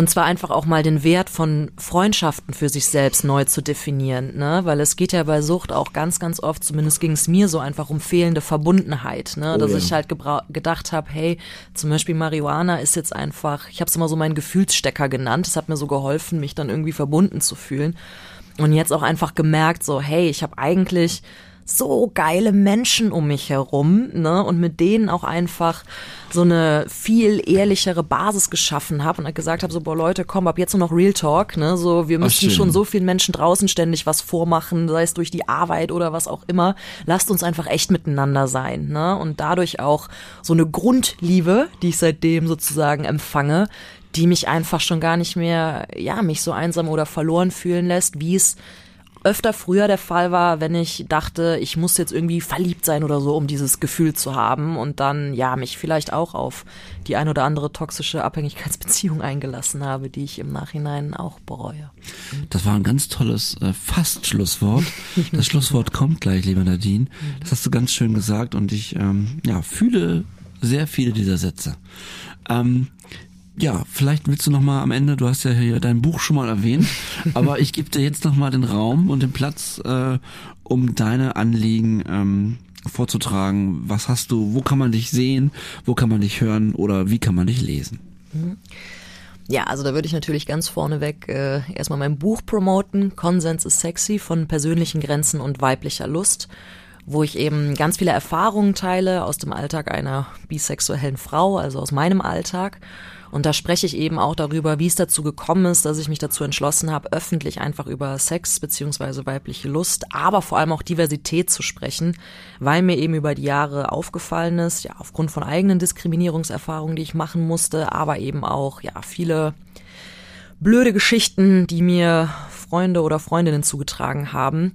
Speaker 3: Und zwar einfach auch mal den Wert von Freundschaften für sich selbst neu zu definieren, ne? Weil es geht ja bei Sucht auch ganz, ganz oft, zumindest ging es mir so einfach um fehlende Verbundenheit, ne? Oh, Dass ja. ich halt gedacht habe, hey, zum Beispiel Marihuana ist jetzt einfach, ich habe es immer so meinen Gefühlsstecker genannt. Es hat mir so geholfen, mich dann irgendwie verbunden zu fühlen. Und jetzt auch einfach gemerkt, so, hey, ich habe eigentlich so geile Menschen um mich herum, ne, und mit denen auch einfach so eine viel ehrlichere Basis geschaffen habe und gesagt habe, so, boah Leute, komm, ab jetzt nur noch Real Talk, ne, so, wir müssen schon so vielen Menschen draußen ständig was vormachen, sei es durch die Arbeit oder was auch immer. Lasst uns einfach echt miteinander sein, ne, und dadurch auch so eine Grundliebe, die ich seitdem sozusagen empfange, die mich einfach schon gar nicht mehr, ja, mich so einsam oder verloren fühlen lässt, wie es öfter früher der Fall war, wenn ich dachte, ich muss jetzt irgendwie verliebt sein oder so, um dieses Gefühl zu haben und dann ja mich vielleicht auch auf die ein oder andere toxische Abhängigkeitsbeziehung eingelassen habe, die ich im Nachhinein auch bereue.
Speaker 2: Das war ein ganz tolles äh, Fast-Schlusswort. Das Schlusswort kommt gleich, lieber Nadine. Das hast du ganz schön gesagt und ich ähm, ja fühle sehr viele dieser Sätze. Ähm, ja, vielleicht willst du noch mal am Ende, du hast ja hier dein Buch schon mal erwähnt, [LAUGHS] aber ich gebe dir jetzt noch mal den Raum und den Platz, äh, um deine Anliegen ähm, vorzutragen. Was hast du, wo kann man dich sehen, wo kann man dich hören oder wie kann man dich lesen?
Speaker 3: Mhm. Ja, also da würde ich natürlich ganz vorneweg äh, erstmal mein Buch promoten, Konsens ist sexy von persönlichen Grenzen und weiblicher Lust wo ich eben ganz viele Erfahrungen teile aus dem Alltag einer bisexuellen Frau, also aus meinem Alltag. Und da spreche ich eben auch darüber, wie es dazu gekommen ist, dass ich mich dazu entschlossen habe, öffentlich einfach über Sex beziehungsweise weibliche Lust, aber vor allem auch Diversität zu sprechen, weil mir eben über die Jahre aufgefallen ist, ja, aufgrund von eigenen Diskriminierungserfahrungen, die ich machen musste, aber eben auch, ja, viele blöde Geschichten, die mir Freunde oder Freundinnen zugetragen haben,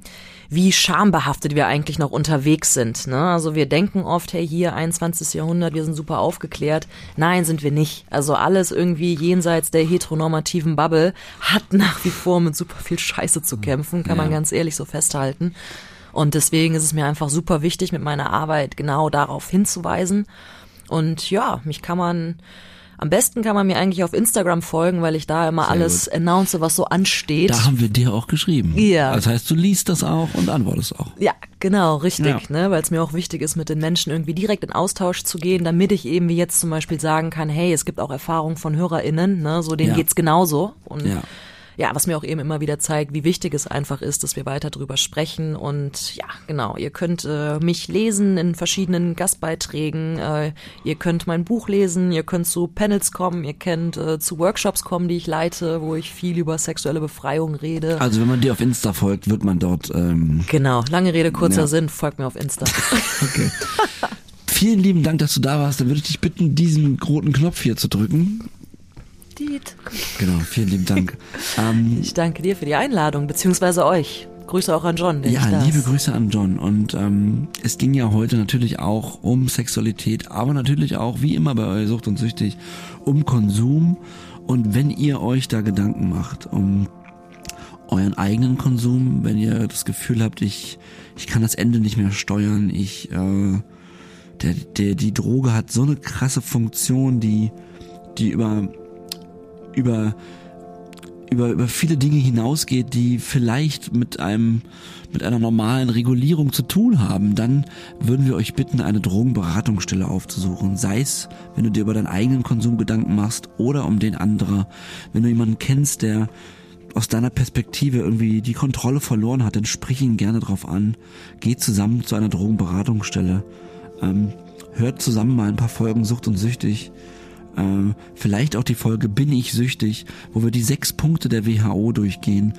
Speaker 3: wie schambehaftet wir eigentlich noch unterwegs sind. Ne? Also wir denken oft, hey, hier 21. Jahrhundert, wir sind super aufgeklärt. Nein, sind wir nicht. Also alles irgendwie jenseits der heteronormativen Bubble hat nach wie vor mit super viel Scheiße zu kämpfen, kann ja. man ganz ehrlich so festhalten. Und deswegen ist es mir einfach super wichtig, mit meiner Arbeit genau darauf hinzuweisen. Und ja, mich kann man am besten kann man mir eigentlich auf Instagram folgen, weil ich da immer Sehr alles gut. announce, was so ansteht.
Speaker 2: Da haben wir dir auch geschrieben. Ja. Das heißt, du liest das auch und antwortest auch.
Speaker 3: Ja, genau, richtig, ja. ne, weil es mir auch wichtig ist, mit den Menschen irgendwie direkt in Austausch zu gehen, damit ich eben wie jetzt zum Beispiel sagen kann, hey, es gibt auch Erfahrungen von HörerInnen, ne, so denen ja. geht's genauso. Und ja ja, was mir auch eben immer wieder zeigt, wie wichtig es einfach ist, dass wir weiter drüber sprechen. Und ja, genau, ihr könnt äh, mich lesen in verschiedenen Gastbeiträgen. Äh, ihr könnt mein Buch lesen, ihr könnt zu Panels kommen, ihr könnt äh, zu Workshops kommen, die ich leite, wo ich viel über sexuelle Befreiung rede.
Speaker 2: Also wenn man dir auf Insta folgt, wird man dort. Ähm,
Speaker 3: genau, lange Rede, kurzer ja. Sinn, folgt mir auf Insta. [LAUGHS] okay.
Speaker 2: Vielen lieben Dank, dass du da warst. Dann würde ich dich bitten, diesen roten Knopf hier zu drücken. Lied. Genau, vielen lieben Dank. [LAUGHS]
Speaker 3: ähm, ich danke dir für die Einladung, beziehungsweise euch. Grüße auch an John.
Speaker 2: ja, liebe Grüße an John. Und ähm, es ging ja heute natürlich auch um Sexualität, aber natürlich auch, wie immer bei euch Sucht und Süchtig, um Konsum. Und wenn ihr euch da Gedanken macht, um euren eigenen Konsum, wenn ihr das Gefühl habt, ich, ich kann das Ende nicht mehr steuern, ich, äh, der, der, die Droge hat so eine krasse Funktion, die, die über über über, über viele Dinge hinausgeht, die vielleicht mit einem, mit einer normalen Regulierung zu tun haben, dann würden wir euch bitten, eine Drogenberatungsstelle aufzusuchen. Sei es, wenn du dir über deinen eigenen Konsum Gedanken machst oder um den anderer. Wenn du jemanden kennst, der aus deiner Perspektive irgendwie die Kontrolle verloren hat, dann sprich ihn gerne drauf an. Geht zusammen zu einer Drogenberatungsstelle. Ähm, hört zusammen mal ein paar Folgen Sucht und Süchtig ähm, vielleicht auch die Folge Bin ich süchtig, wo wir die sechs Punkte der WHO durchgehen,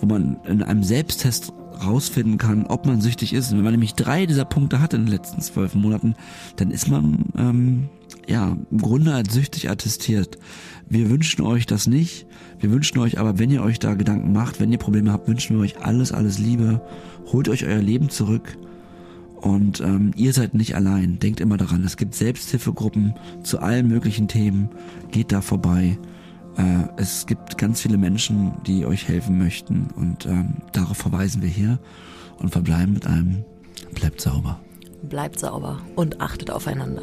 Speaker 2: wo man in einem Selbsttest rausfinden kann, ob man süchtig ist. Und wenn man nämlich drei dieser Punkte hat in den letzten zwölf Monaten, dann ist man ähm, ja im Grunde als süchtig attestiert. Wir wünschen euch das nicht. Wir wünschen euch aber, wenn ihr euch da Gedanken macht, wenn ihr Probleme habt, wünschen wir euch alles, alles Liebe. Holt euch euer Leben zurück. Und ähm, ihr seid nicht allein. Denkt immer daran, es gibt Selbsthilfegruppen zu allen möglichen Themen. Geht da vorbei. Äh, es gibt ganz viele Menschen, die euch helfen möchten. Und ähm, darauf verweisen wir hier und verbleiben mit einem Bleibt sauber.
Speaker 4: Bleibt sauber und achtet aufeinander.